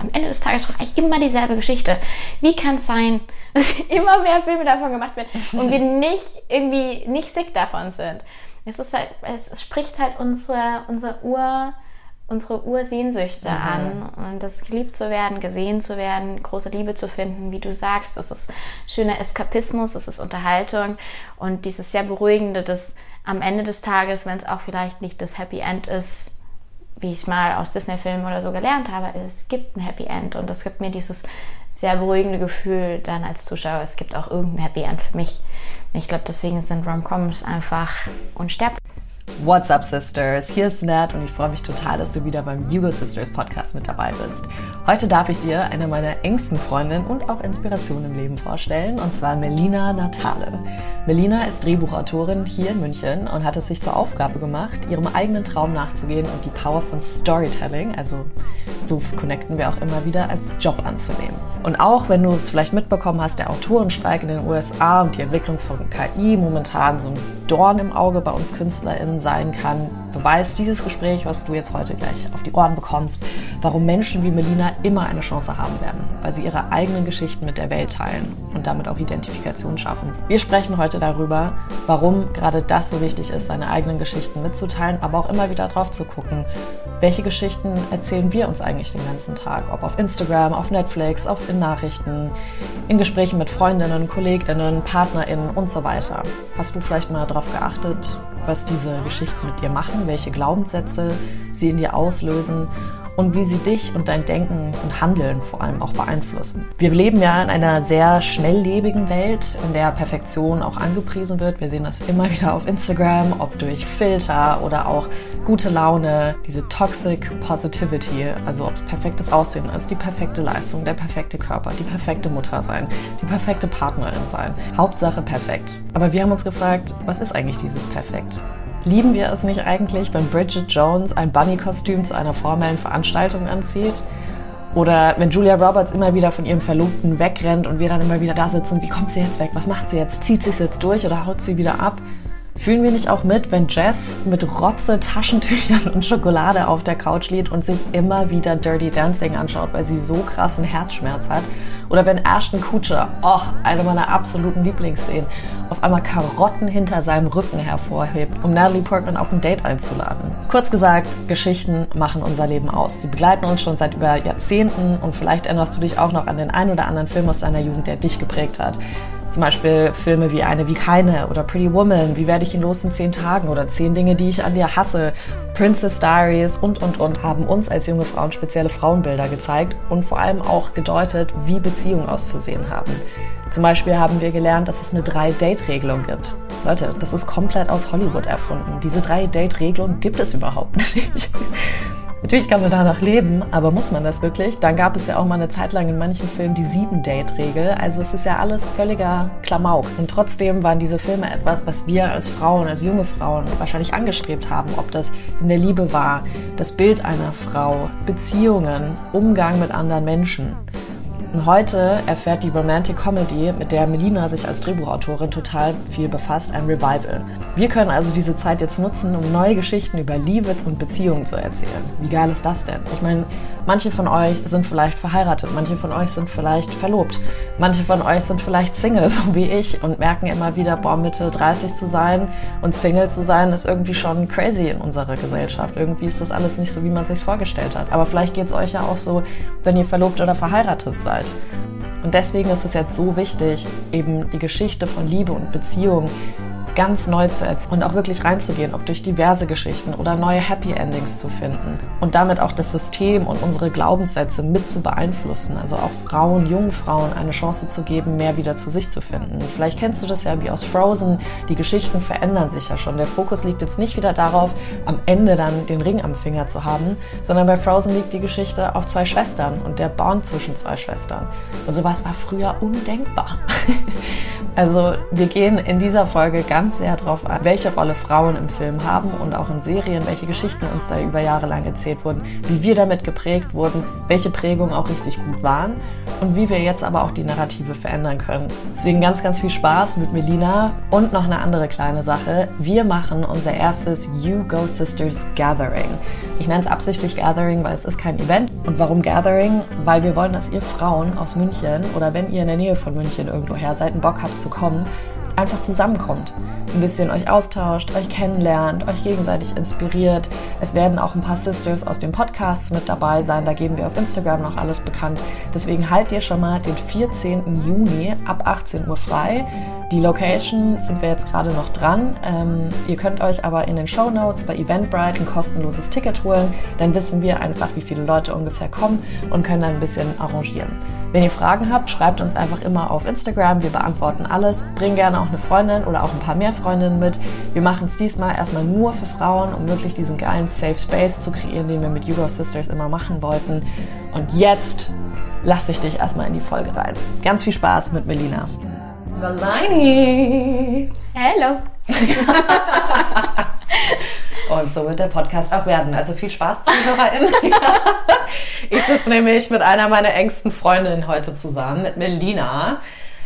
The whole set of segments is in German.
am Ende des Tages doch eigentlich immer dieselbe Geschichte. Wie kann es sein, dass immer mehr Filme davon gemacht werden und wir nicht irgendwie nicht sick davon sind? Es ist halt, es, es spricht halt unsere, unsere Ur, unsere Ursehnsüchte mhm. an und das geliebt zu werden, gesehen zu werden, große Liebe zu finden, wie du sagst, das ist schöner Eskapismus, das ist Unterhaltung und dieses sehr beruhigende, das am Ende des Tages, wenn es auch vielleicht nicht das Happy End ist, wie ich mal aus Disney-Filmen oder so gelernt habe, es gibt ein Happy End und das gibt mir dieses sehr beruhigende Gefühl dann als Zuschauer, es gibt auch irgendein Happy End für mich. Ich glaube, deswegen sind Rom-Coms einfach unsterblich. What's up, Sisters? Hier ist Nat und ich freue mich total, dass du wieder beim Hugo Sisters Podcast mit dabei bist. Heute darf ich dir eine meiner engsten Freundinnen und auch Inspirationen im Leben vorstellen, und zwar Melina Natale. Melina ist Drehbuchautorin hier in München und hat es sich zur Aufgabe gemacht, ihrem eigenen Traum nachzugehen und die Power von Storytelling, also so connecten wir auch immer wieder, als Job anzunehmen. Und auch wenn du es vielleicht mitbekommen hast, der Autorenstreik in den USA und die Entwicklung von KI momentan so ein Dorn im Auge bei uns KünstlerInnen sein kann, beweist dieses Gespräch, was du jetzt heute gleich auf die Ohren bekommst, warum Menschen wie Melina immer eine Chance haben werden, weil sie ihre eigenen Geschichten mit der Welt teilen und damit auch Identifikation schaffen. Wir sprechen heute darüber, warum gerade das so wichtig ist, seine eigenen Geschichten mitzuteilen, aber auch immer wieder drauf zu gucken, welche Geschichten erzählen wir uns eigentlich den ganzen Tag, ob auf Instagram, auf Netflix, auf in Nachrichten, in Gesprächen mit Freundinnen, Kolleginnen, Partnerinnen und so weiter. Hast du vielleicht mal darauf geachtet, was diese Geschichten mit dir machen, welche Glaubenssätze sie in dir auslösen und wie sie dich und dein Denken und Handeln vor allem auch beeinflussen. Wir leben ja in einer sehr schnelllebigen Welt, in der Perfektion auch angepriesen wird. Wir sehen das immer wieder auf Instagram, ob durch Filter oder auch gute Laune, diese Toxic Positivity, also ob es perfektes Aussehen ist, die perfekte Leistung, der perfekte Körper, die perfekte Mutter sein, die perfekte Partnerin sein. Hauptsache perfekt. Aber wir haben uns gefragt, was ist eigentlich dieses Perfekt? Lieben wir es nicht eigentlich, wenn Bridget Jones ein Bunny-Kostüm zu einer formellen Veranstaltung anzieht? Oder wenn Julia Roberts immer wieder von ihrem Verlobten wegrennt und wir dann immer wieder da sitzen, wie kommt sie jetzt weg? Was macht sie jetzt? Zieht sie es jetzt durch oder haut sie wieder ab? Fühlen wir nicht auch mit, wenn Jess mit Rotze, Taschentüchern und Schokolade auf der Couch liegt und sich immer wieder Dirty Dancing anschaut, weil sie so krassen Herzschmerz hat? Oder wenn Ashton Kutcher, oh, eine meiner absoluten Lieblingsszenen, auf einmal Karotten hinter seinem Rücken hervorhebt, um Natalie Portman auf ein Date einzuladen. Kurz gesagt, Geschichten machen unser Leben aus. Sie begleiten uns schon seit über Jahrzehnten und vielleicht erinnerst du dich auch noch an den ein oder anderen Film aus deiner Jugend, der dich geprägt hat. Zum Beispiel Filme wie Eine wie keine oder Pretty Woman, Wie werde ich ihn los in zehn Tagen oder Zehn Dinge, die ich an dir hasse, Princess Diaries und, und, und haben uns als junge Frauen spezielle Frauenbilder gezeigt und vor allem auch gedeutet, wie Beziehungen auszusehen haben. Zum Beispiel haben wir gelernt, dass es eine Drei-Date-Regelung gibt. Leute, das ist komplett aus Hollywood erfunden. Diese Drei-Date-Regelung gibt es überhaupt nicht. Natürlich kann man danach leben, aber muss man das wirklich? Dann gab es ja auch mal eine Zeit lang in manchen Filmen die Sieben-Date-Regel. Also es ist ja alles völliger Klamauk. Und trotzdem waren diese Filme etwas, was wir als Frauen, als junge Frauen wahrscheinlich angestrebt haben. Ob das in der Liebe war, das Bild einer Frau, Beziehungen, Umgang mit anderen Menschen. Heute erfährt die Romantic Comedy, mit der Melina sich als Drehbuchautorin total viel befasst, ein Revival. Wir können also diese Zeit jetzt nutzen, um neue Geschichten über Liebe und Beziehungen zu erzählen. Wie geil ist das denn? Ich meine, manche von euch sind vielleicht verheiratet, manche von euch sind vielleicht verlobt, manche von euch sind vielleicht Single, so wie ich, und merken immer wieder, boah, Mitte 30 zu sein und Single zu sein, ist irgendwie schon crazy in unserer Gesellschaft. Irgendwie ist das alles nicht so, wie man sich vorgestellt hat. Aber vielleicht geht es euch ja auch so, wenn ihr verlobt oder verheiratet seid. Und deswegen ist es jetzt so wichtig, eben die Geschichte von Liebe und Beziehung ganz neu zu erzählen und auch wirklich reinzugehen, ob durch diverse Geschichten oder neue Happy Endings zu finden und damit auch das System und unsere Glaubenssätze mit zu beeinflussen. Also auch Frauen, jungen Frauen eine Chance zu geben, mehr wieder zu sich zu finden. Vielleicht kennst du das ja wie aus Frozen. Die Geschichten verändern sich ja schon. Der Fokus liegt jetzt nicht wieder darauf, am Ende dann den Ring am Finger zu haben, sondern bei Frozen liegt die Geschichte auf zwei Schwestern und der Bond zwischen zwei Schwestern. Und sowas war früher undenkbar. Also wir gehen in dieser Folge ganz sehr darauf an, welche Rolle Frauen im Film haben und auch in Serien, welche Geschichten uns da über Jahre lang erzählt wurden, wie wir damit geprägt wurden, welche Prägungen auch richtig gut waren und wie wir jetzt aber auch die Narrative verändern können. Deswegen ganz, ganz viel Spaß mit Melina und noch eine andere kleine Sache. Wir machen unser erstes You Go Sisters Gathering. Ich nenne es absichtlich Gathering, weil es ist kein Event. Und warum Gathering? Weil wir wollen, dass ihr Frauen aus München oder wenn ihr in der Nähe von München irgendwo her seid und Bock habt zu kommen, einfach zusammenkommt. Ein bisschen euch austauscht, euch kennenlernt, euch gegenseitig inspiriert. Es werden auch ein paar Sisters aus den Podcasts mit dabei sein. Da geben wir auf Instagram noch alles bekannt. Deswegen halt ihr schon mal den 14. Juni ab 18 Uhr frei. Die Location sind wir jetzt gerade noch dran. Ähm, ihr könnt euch aber in den Show Notes bei Eventbrite ein kostenloses Ticket holen. Dann wissen wir einfach, wie viele Leute ungefähr kommen und können dann ein bisschen arrangieren. Wenn ihr Fragen habt, schreibt uns einfach immer auf Instagram. Wir beantworten alles. Bring gerne auch eine Freundin oder auch ein paar mehr Freundinnen mit. Wir machen es diesmal erstmal nur für Frauen, um wirklich diesen geilen Safe Space zu kreieren, den wir mit Hugo Sisters immer machen wollten. Und jetzt lasse ich dich erstmal in die Folge rein. Ganz viel Spaß mit Melina. Malini! Hello! Und so wird der Podcast auch werden. Also viel Spaß, ZuhörerInnen. ich sitze nämlich mit einer meiner engsten Freundinnen heute zusammen, mit Melina.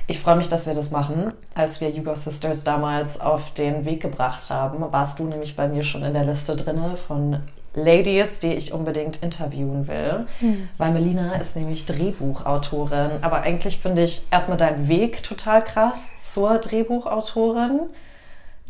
Ich freue mich, dass wir das machen. Als wir Hugo Sisters damals auf den Weg gebracht haben, warst du nämlich bei mir schon in der Liste drin von Ladies, die ich unbedingt interviewen will. Mhm. Weil Melina ist nämlich Drehbuchautorin. Aber eigentlich finde ich erstmal deinen Weg total krass zur Drehbuchautorin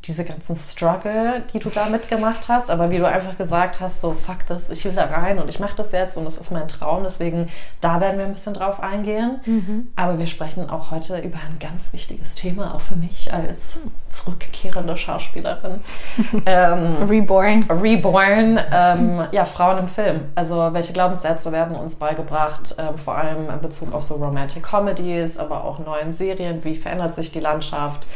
diese ganzen Struggle, die du da mitgemacht hast, aber wie du einfach gesagt hast, so fuck this, ich will da rein und ich mache das jetzt und es ist mein Traum, deswegen da werden wir ein bisschen drauf eingehen. Mhm. Aber wir sprechen auch heute über ein ganz wichtiges Thema, auch für mich als zurückkehrende Schauspielerin. ähm, Reborn. Reborn, ähm, ja, Frauen im Film. Also welche Glaubenssätze werden uns beigebracht, ähm, vor allem in Bezug auf so Romantic Comedies, aber auch neuen Serien, wie verändert sich die Landschaft?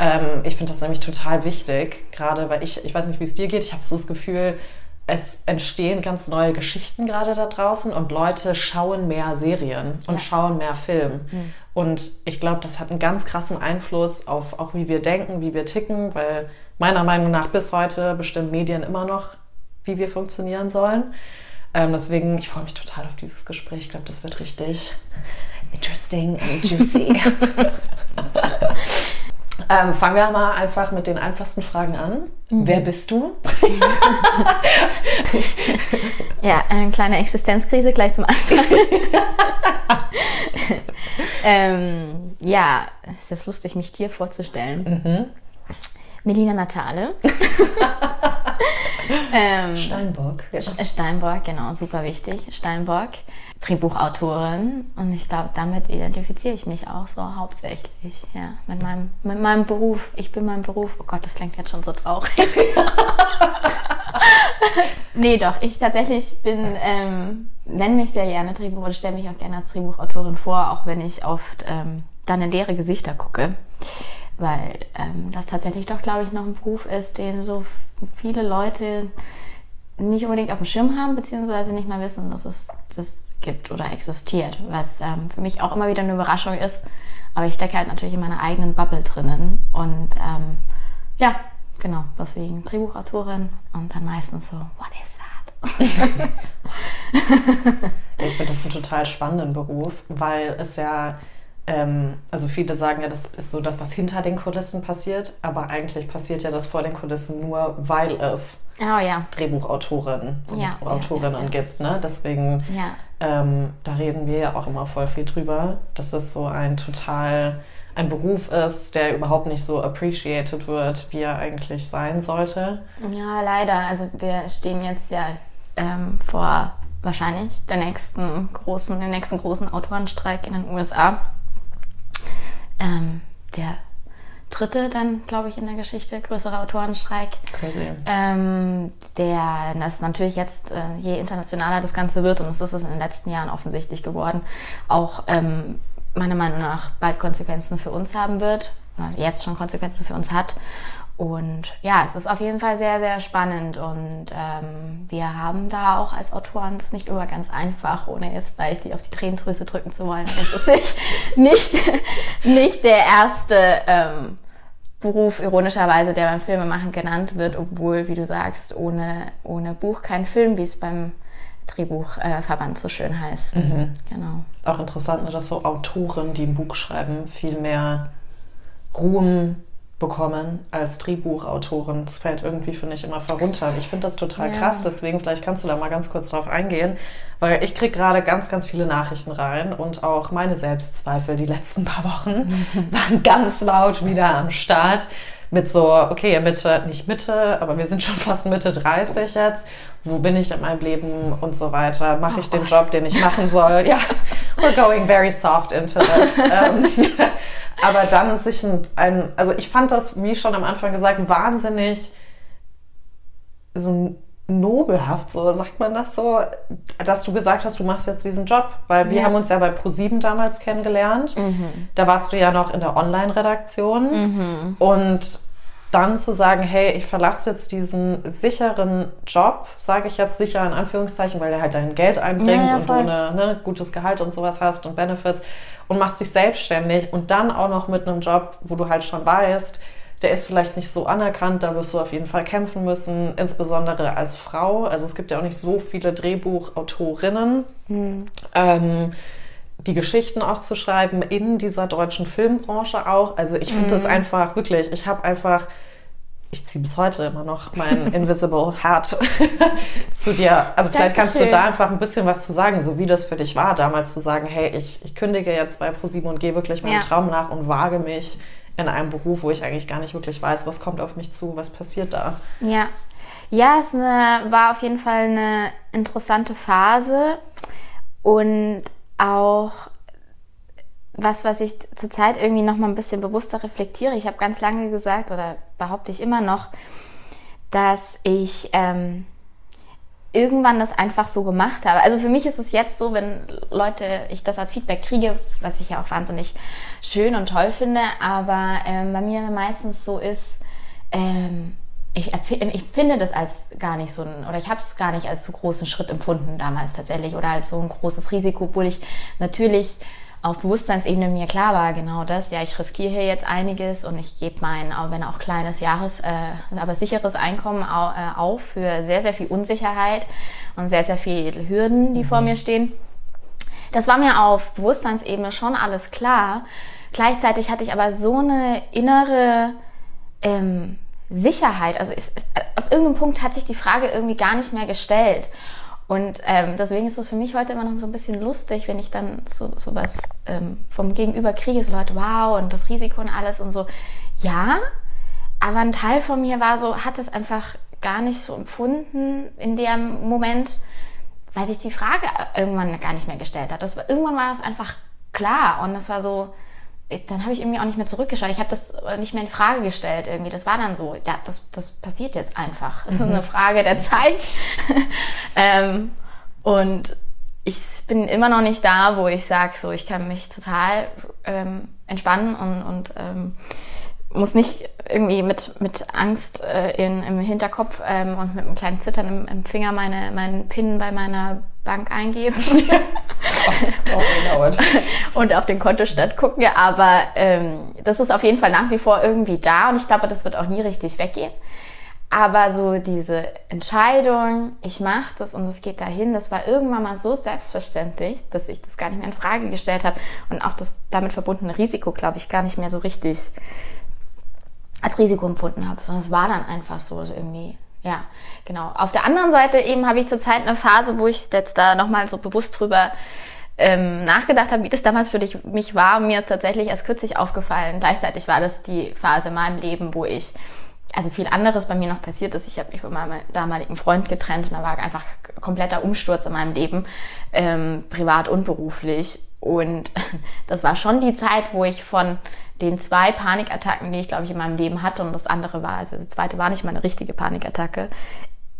Ähm, ich finde das nämlich total wichtig, gerade weil ich, ich weiß nicht, wie es dir geht, ich habe so das Gefühl, es entstehen ganz neue Geschichten gerade da draußen und Leute schauen mehr Serien und ja. schauen mehr Film. Mhm. Und ich glaube, das hat einen ganz krassen Einfluss auf auch wie wir denken, wie wir ticken, weil meiner Meinung nach bis heute bestimmen Medien immer noch, wie wir funktionieren sollen. Ähm, deswegen, ich freue mich total auf dieses Gespräch. Ich glaube, das wird richtig interesting and juicy. Ähm, fangen wir mal einfach mit den einfachsten Fragen an. Mhm. Wer bist du? ja, eine kleine Existenzkrise gleich zum Anfang. ähm, ja, es ist lustig, mich dir vorzustellen. Mhm. Melina Natale. ähm, Steinbock. Steinbock, genau, super wichtig. Steinbock. Drehbuchautorin und ich glaube, damit identifiziere ich mich auch so hauptsächlich, ja, mit meinem, mit meinem Beruf. Ich bin mein Beruf. Oh Gott, das klingt jetzt schon so traurig. nee, doch, ich tatsächlich bin, ähm, nenne mich sehr gerne Drehbuch und stelle mich auch gerne als Drehbuchautorin vor, auch wenn ich oft ähm, dann in leere Gesichter gucke. Weil ähm, das tatsächlich doch, glaube ich, noch ein Beruf ist, den so viele Leute nicht unbedingt auf dem Schirm haben, beziehungsweise nicht mal wissen, dass es das gibt oder existiert, was ähm, für mich auch immer wieder eine Überraschung ist. Aber ich stecke halt natürlich in meiner eigenen Bubble drinnen und ähm, ja, genau, deswegen Drehbuchautorin und dann meistens so, what is that? ich finde das einen total spannenden Beruf, weil es ja also viele sagen ja, das ist so das, was hinter den Kulissen passiert, aber eigentlich passiert ja das vor den Kulissen nur, weil es oh, ja. Drehbuchautorinnen und ja, Autorinnen ja, gibt. Ne? Deswegen, ähm, da reden wir ja auch immer voll viel drüber, dass es so ein total ein Beruf ist, der überhaupt nicht so appreciated wird, wie er eigentlich sein sollte. Ja, leider. Also wir stehen jetzt ja ähm, vor wahrscheinlich der nächsten großen, dem nächsten großen Autorenstreik in den USA ähm, der dritte dann, glaube ich, in der Geschichte, größere Autorenstreik. Crazy. Ähm, der, das natürlich jetzt, äh, je internationaler das Ganze wird, und das ist es in den letzten Jahren offensichtlich geworden, auch ähm, meiner Meinung nach bald Konsequenzen für uns haben wird, oder jetzt schon Konsequenzen für uns hat. Und ja, es ist auf jeden Fall sehr, sehr spannend und ähm, wir haben da auch als Autoren es nicht immer ganz einfach, ohne jetzt gleich die auf die Tränendrüse drücken zu wollen. Das ist nicht, nicht, nicht der erste ähm, Beruf, ironischerweise, der beim Filmemachen genannt wird, obwohl, wie du sagst, ohne, ohne Buch kein Film, wie es beim Drehbuchverband äh, so schön heißt. Mhm. Genau. Auch interessant, ne, dass so Autoren, die ein Buch schreiben, viel mehr Ruhm bekommen als Drehbuchautorin. Das fällt irgendwie, finde ich, immer verunter. Ich finde das total ja. krass, deswegen vielleicht kannst du da mal ganz kurz drauf eingehen, weil ich kriege gerade ganz, ganz viele Nachrichten rein und auch meine Selbstzweifel die letzten paar Wochen waren ganz laut wieder am Start mit so, okay, Mitte, nicht Mitte, aber wir sind schon fast Mitte 30 jetzt. Wo bin ich in meinem Leben und so weiter? Mache ich oh den Job, den ich machen soll? Ja, we're going very soft into this. Ähm, aber dann sich ein, ein, also ich fand das, wie schon am Anfang gesagt, wahnsinnig so nobelhaft, so sagt man das so, dass du gesagt hast, du machst jetzt diesen Job, weil wir ja. haben uns ja bei Pro7 damals kennengelernt. Mhm. Da warst du ja noch in der Online-Redaktion mhm. und dann zu sagen, hey, ich verlasse jetzt diesen sicheren Job, sage ich jetzt sicher in Anführungszeichen, weil der halt dein Geld einbringt ja, ja, und du ein ne, gutes Gehalt und sowas hast und Benefits und machst dich selbstständig und dann auch noch mit einem Job, wo du halt schon weißt, der ist vielleicht nicht so anerkannt, da wirst du auf jeden Fall kämpfen müssen, insbesondere als Frau. Also es gibt ja auch nicht so viele Drehbuchautorinnen. Hm. Ähm, die Geschichten auch zu schreiben in dieser deutschen Filmbranche auch. Also ich finde mhm. das einfach wirklich, ich habe einfach, ich ziehe bis heute immer noch mein Invisible Hat zu dir. Also vielleicht kannst du da einfach ein bisschen was zu sagen, so wie das für dich war, damals zu sagen, hey, ich, ich kündige jetzt bei ProSieben und gehe wirklich meinem ja. Traum nach und wage mich in einem Beruf, wo ich eigentlich gar nicht wirklich weiß, was kommt auf mich zu, was passiert da. Ja. Ja, es eine, war auf jeden Fall eine interessante Phase und auch was, was ich zurzeit irgendwie noch mal ein bisschen bewusster reflektiere. Ich habe ganz lange gesagt oder behaupte ich immer noch, dass ich ähm, irgendwann das einfach so gemacht habe. Also für mich ist es jetzt so, wenn Leute, ich das als Feedback kriege, was ich ja auch wahnsinnig schön und toll finde, aber ähm, bei mir meistens so ist, ähm, ich, ich finde das als gar nicht so ein, oder ich habe es gar nicht als so großen Schritt empfunden damals tatsächlich oder als so ein großes Risiko, obwohl ich natürlich auf Bewusstseinsebene mir klar war, genau das, ja, ich riskiere hier jetzt einiges und ich gebe mein, auch wenn auch kleines Jahres, äh, aber sicheres Einkommen au, äh, auf für sehr, sehr viel Unsicherheit und sehr, sehr viel Hürden, die mhm. vor mir stehen. Das war mir auf Bewusstseinsebene schon alles klar. Gleichzeitig hatte ich aber so eine innere ähm, Sicherheit. Also es, es, ab irgendeinem Punkt hat sich die Frage irgendwie gar nicht mehr gestellt. Und ähm, deswegen ist es für mich heute immer noch so ein bisschen lustig, wenn ich dann so, so was ähm, vom Gegenüber kriege, so Leute, wow, und das Risiko und alles und so. Ja, aber ein Teil von mir war so, hat es einfach gar nicht so empfunden in dem Moment, weil sich die Frage irgendwann gar nicht mehr gestellt hat. Das war, irgendwann war das einfach klar und das war so, dann habe ich irgendwie auch nicht mehr zurückgeschaut. Ich habe das nicht mehr in Frage gestellt irgendwie. Das war dann so, ja, das, das passiert jetzt einfach. Es ist eine mhm. Frage der Zeit. ähm, und ich bin immer noch nicht da, wo ich sage, so, ich kann mich total ähm, entspannen und, und ähm, muss nicht irgendwie mit, mit Angst äh, in, im Hinterkopf ähm, und mit einem kleinen Zittern im, im Finger meine, meinen PIN bei meiner Bank eingeben und auf den Kontostand gucken. Aber ähm, das ist auf jeden Fall nach wie vor irgendwie da und ich glaube, das wird auch nie richtig weggehen. Aber so diese Entscheidung, ich mache das und es geht dahin, das war irgendwann mal so selbstverständlich, dass ich das gar nicht mehr in Frage gestellt habe und auch das damit verbundene Risiko, glaube ich, gar nicht mehr so richtig als Risiko empfunden habe, sondern es war dann einfach so irgendwie ja, genau. Auf der anderen Seite eben habe ich zurzeit eine Phase, wo ich jetzt da nochmal so bewusst drüber ähm, nachgedacht habe, wie das damals für dich, mich war, mir tatsächlich erst kürzlich aufgefallen. Gleichzeitig war das die Phase in meinem Leben, wo ich, also viel anderes bei mir noch passiert ist. Ich habe mich von meinem damaligen Freund getrennt und da war einfach kompletter Umsturz in meinem Leben, ähm, privat und beruflich. Und das war schon die Zeit, wo ich von den zwei Panikattacken, die ich, glaube ich, in meinem Leben hatte, und das andere war, also die zweite war nicht mal eine richtige Panikattacke,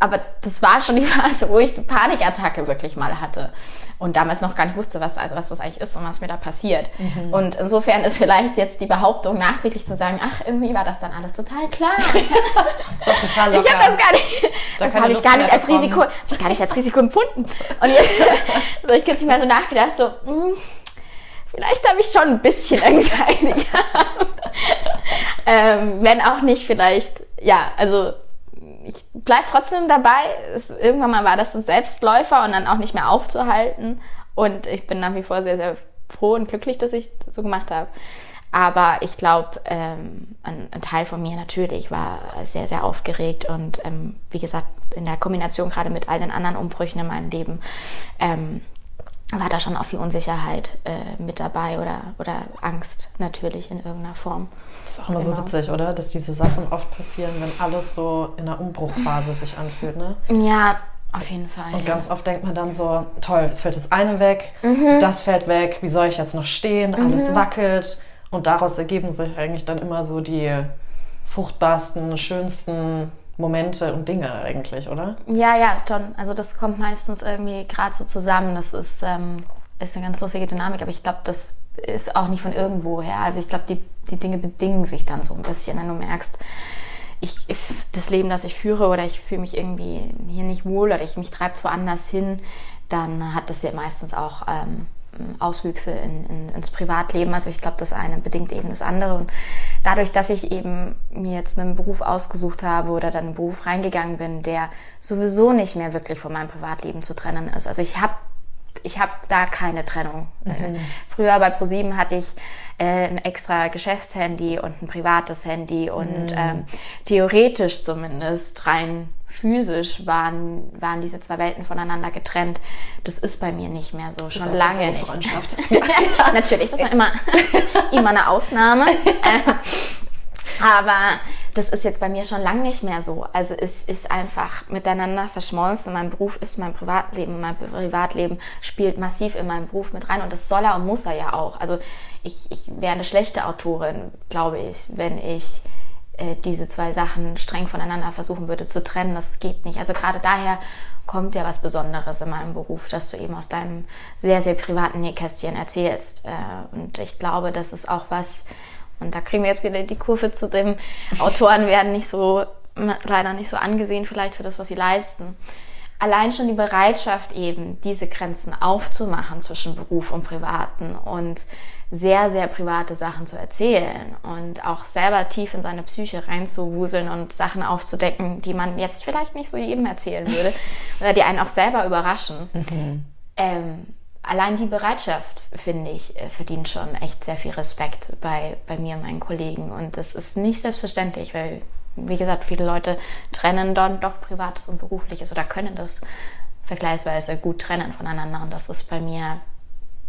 aber das war schon die Phase, wo ich die Panikattacke wirklich mal hatte und damals noch gar nicht wusste, was, also was das eigentlich ist und was mir da passiert. Mhm. Und insofern ist vielleicht jetzt die Behauptung nachträglich zu sagen, ach, irgendwie war das dann alles total klar. das ist total locker. Ich habe das gar nicht, da das habe ich gar nicht als Risiko, habe ich gar nicht als Risiko empfunden. Und jetzt, so ich kürzlich mal so nachgedacht, so, mh, hm, vielleicht habe ich schon ein bisschen Anxiety gehabt. ähm, wenn auch nicht vielleicht, ja, also ich bleib trotzdem dabei. Es, irgendwann mal war das ein Selbstläufer und dann auch nicht mehr aufzuhalten. Und ich bin nach wie vor sehr, sehr froh und glücklich, dass ich das so gemacht habe. Aber ich glaube, ähm, ein, ein, Teil von mir natürlich war sehr, sehr aufgeregt und ähm, wie gesagt, in der Kombination gerade mit all den anderen Umbrüchen in meinem Leben ähm, war da schon auch viel Unsicherheit äh, mit dabei oder, oder Angst natürlich in irgendeiner Form. Das ist auch immer genau. so witzig, oder? Dass diese Sachen oft passieren, wenn alles so in einer Umbruchphase sich anfühlt, ne? Ja, auf jeden Fall. Und ja. ganz oft denkt man dann so, toll, jetzt fällt das eine weg, mhm. das fällt weg, wie soll ich jetzt noch stehen? Alles mhm. wackelt. Und daraus ergeben sich eigentlich dann immer so die fruchtbarsten, schönsten Momente und Dinge eigentlich, oder? Ja, ja, schon. Also das kommt meistens irgendwie gerade so zusammen. Das ist, ähm, ist eine ganz lustige Dynamik, aber ich glaube, das ist auch nicht von irgendwo her. Also ich glaube, die, die Dinge bedingen sich dann so ein bisschen, wenn du merkst, ich, das Leben, das ich führe oder ich fühle mich irgendwie hier nicht wohl oder ich mich treibt woanders hin, dann hat das ja meistens auch ähm, Auswüchse in, in, ins Privatleben. Also ich glaube, das eine bedingt eben das andere. Und dadurch, dass ich eben mir jetzt einen Beruf ausgesucht habe oder dann einen Beruf reingegangen bin, der sowieso nicht mehr wirklich von meinem Privatleben zu trennen ist. Also ich habe ich habe da keine Trennung. Mhm. Früher bei ProSieben hatte ich äh, ein extra Geschäftshandy und ein privates Handy und mhm. ähm, theoretisch zumindest rein physisch waren, waren diese zwei Welten voneinander getrennt. Das ist bei mir nicht mehr so, schon lange nicht. Freundschaft. ja, natürlich, das war immer, immer eine Ausnahme. aber das ist jetzt bei mir schon lange nicht mehr so. Also es ist einfach miteinander verschmolzen. Mein Beruf ist mein Privatleben. Mein Privatleben spielt massiv in meinen Beruf mit rein und das soll er und muss er ja auch. Also ich, ich wäre eine schlechte Autorin, glaube ich, wenn ich äh, diese zwei Sachen streng voneinander versuchen würde zu trennen. Das geht nicht. Also gerade daher kommt ja was Besonderes in meinem Beruf, dass du eben aus deinem sehr, sehr privaten Nähkästchen erzählst. Äh, und ich glaube, das ist auch was, und da kriegen wir jetzt wieder die Kurve zu dem, Autoren werden nicht so, leider nicht so angesehen vielleicht für das, was sie leisten. Allein schon die Bereitschaft eben, diese Grenzen aufzumachen zwischen Beruf und Privaten und sehr, sehr private Sachen zu erzählen und auch selber tief in seine Psyche reinzuwuseln und Sachen aufzudecken, die man jetzt vielleicht nicht so jedem erzählen würde oder die einen auch selber überraschen. Mhm. Ähm, allein die Bereitschaft, finde ich, äh, verdient schon echt sehr viel Respekt bei, bei mir und meinen Kollegen. Und das ist nicht selbstverständlich, weil, wie gesagt, viele Leute trennen dann doch Privates und Berufliches oder können das vergleichsweise gut trennen voneinander. Und das ist bei mir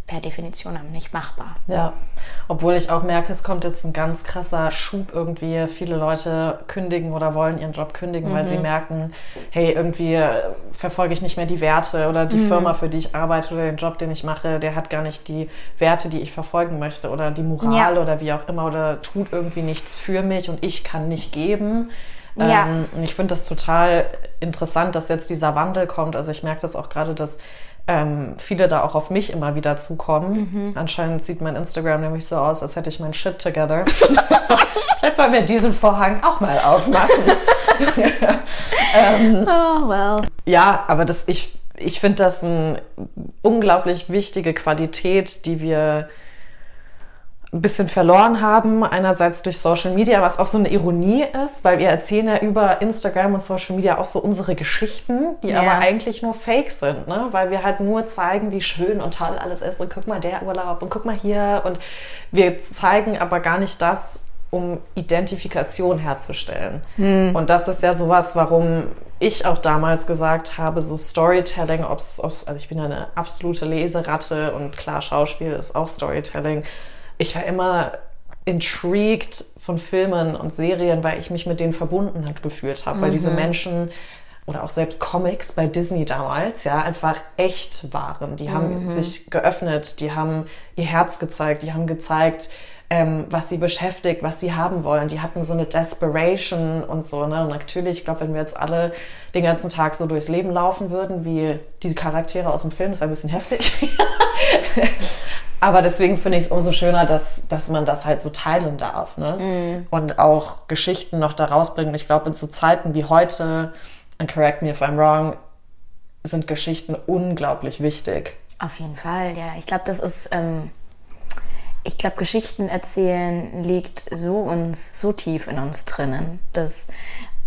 per Definition nicht machbar. Ja, obwohl ich auch merke, es kommt jetzt ein ganz krasser Schub irgendwie. Viele Leute kündigen oder wollen ihren Job kündigen, mhm. weil sie mhm. merken, hey, irgendwie äh, verfolge ich nicht mehr die Werte oder die mhm. Firma, für die ich arbeite oder den Job, den ich mache, der hat gar nicht die Werte, die ich verfolgen möchte oder die Moral ja. oder wie auch immer oder tut irgendwie nichts für mich und ich kann nicht geben. Ja. Ähm, ich finde das total interessant, dass jetzt dieser Wandel kommt. Also ich merke das auch gerade, dass ähm, viele da auch auf mich immer wieder zukommen. Mhm. Anscheinend sieht mein Instagram nämlich so aus, als hätte ich mein Shit together. Vielleicht sollen wir diesen Vorhang auch mal aufmachen. ähm, oh, well. Ja, aber das, ich, ich finde das eine unglaublich wichtige Qualität, die wir ein bisschen verloren haben. Einerseits durch Social Media, was auch so eine Ironie ist, weil wir erzählen ja über Instagram und Social Media auch so unsere Geschichten, die ja. aber eigentlich nur Fake sind, ne? weil wir halt nur zeigen, wie schön und toll alles ist und guck mal der Urlaub und guck mal hier und wir zeigen aber gar nicht das, um Identifikation herzustellen. Hm. Und das ist ja sowas, warum ich auch damals gesagt habe, so Storytelling, ob's, ob's, also ich bin eine absolute Leseratte und klar, Schauspiel ist auch Storytelling ich war immer intrigued von Filmen und Serien, weil ich mich mit denen verbunden hat gefühlt habe, mhm. weil diese mhm. Menschen oder auch selbst Comics bei Disney damals, ja, einfach echt waren. Die haben mhm. sich geöffnet, die haben ihr Herz gezeigt, die haben gezeigt, ähm, was sie beschäftigt, was sie haben wollen. Die hatten so eine Desperation und so. Ne? Und natürlich, ich glaube, wenn wir jetzt alle den ganzen Tag so durchs Leben laufen würden, wie die Charaktere aus dem Film, das wäre ein bisschen heftig. Aber deswegen finde ich es umso schöner, dass, dass man das halt so teilen darf. Ne? Mm. Und auch Geschichten noch da rausbringen. Ich glaube, in so Zeiten wie heute, and correct me if I'm wrong, sind Geschichten unglaublich wichtig. Auf jeden Fall, ja. Ich glaube, das ist, ähm, ich glaube, Geschichten erzählen liegt so uns, so tief in uns drinnen, dass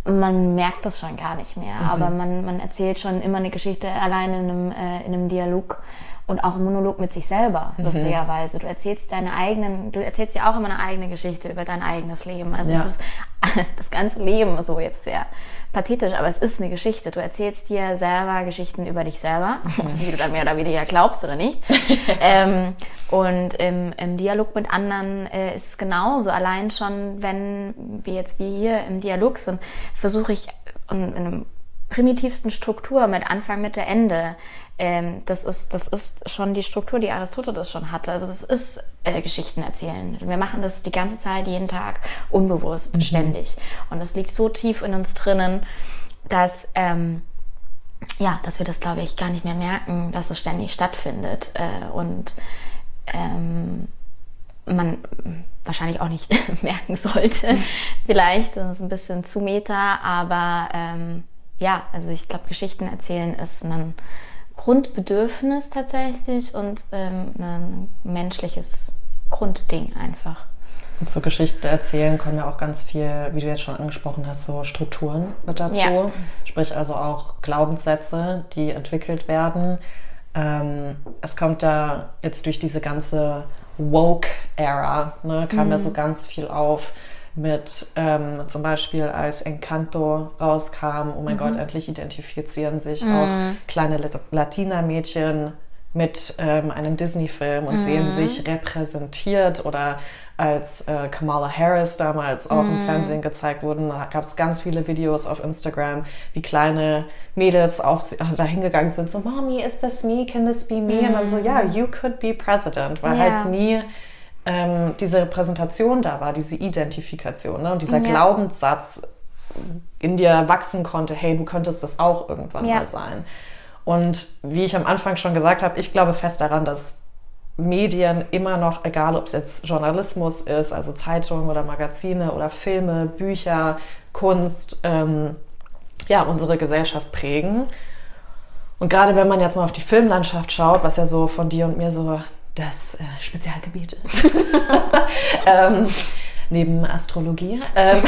man merkt das schon gar nicht mehr. Mhm. Aber man, man erzählt schon immer eine Geschichte alleine in einem, äh, in einem Dialog und auch ein Monolog mit sich selber, Mhm. lustigerweise. Du erzählst deine eigenen, du erzählst ja auch immer eine eigene Geschichte über dein eigenes Leben. Also Ja. es ist das ganze Leben so jetzt sehr pathetisch, aber es ist eine Geschichte. Du erzählst dir selber Geschichten über dich selber, Mhm. die du dann mehr oder weniger glaubst oder nicht. ähm, und im, im Dialog mit anderen äh, ist es genauso. Allein schon, wenn wir jetzt wie hier im Dialog sind, versuche ich in, in einem primitivsten Struktur mit Anfang, Mitte, Ende. Ähm, das, ist, das ist schon die Struktur, die Aristoteles schon hatte. Also das ist äh, Geschichten erzählen. Wir machen das die ganze Zeit, jeden Tag, unbewusst, ständig. Und das liegt so tief in uns drinnen, dass, ähm, ja, dass wir das, glaube ich, gar nicht mehr merken, dass es ständig stattfindet. Äh, und ähm, man wahrscheinlich auch nicht merken sollte. Vielleicht, das ist ein bisschen zu meta, aber ähm, ja, also ich glaube, Geschichten erzählen ist ein Grundbedürfnis tatsächlich und ähm, ein menschliches Grundding einfach. Und zur Geschichte erzählen kommen ja auch ganz viel, wie du jetzt schon angesprochen hast, so Strukturen mit dazu. Ja. Sprich also auch Glaubenssätze, die entwickelt werden. Ähm, es kommt da jetzt durch diese ganze Woke-Ära, ne, kam da so ganz viel auf mit ähm, zum Beispiel als Encanto rauskam, oh mein Gott, endlich identifizieren sich auch kleine Lat- Latina-Mädchen mit ähm, einem Disney-Film und sehen sich repräsentiert oder als äh, Kamala Harris damals auch im Fernsehen gezeigt wurden, da gab es ganz viele Videos auf Instagram, wie kleine Mädels auf also da hingegangen sind, so Mommy, is this me? Can this be me? Und dann so, ja, you could be president, weil Ja. halt nie ähm, diese Repräsentation da war, diese Identifikation ne? und dieser Ja. Glaubenssatz in dir wachsen konnte, hey, du könntest das auch irgendwann Ja. mal sein. Und wie ich am Anfang schon gesagt habe, ich glaube fest daran, dass Medien immer noch, egal ob es jetzt Journalismus ist, also Zeitungen oder Magazine oder Filme, Bücher, Kunst, ähm, ja, unsere Gesellschaft prägen. Und gerade wenn man jetzt mal auf die Filmlandschaft schaut, was ja so von dir und mir so das äh, Spezialgebiet ist, ähm, neben Astrologie, ähm,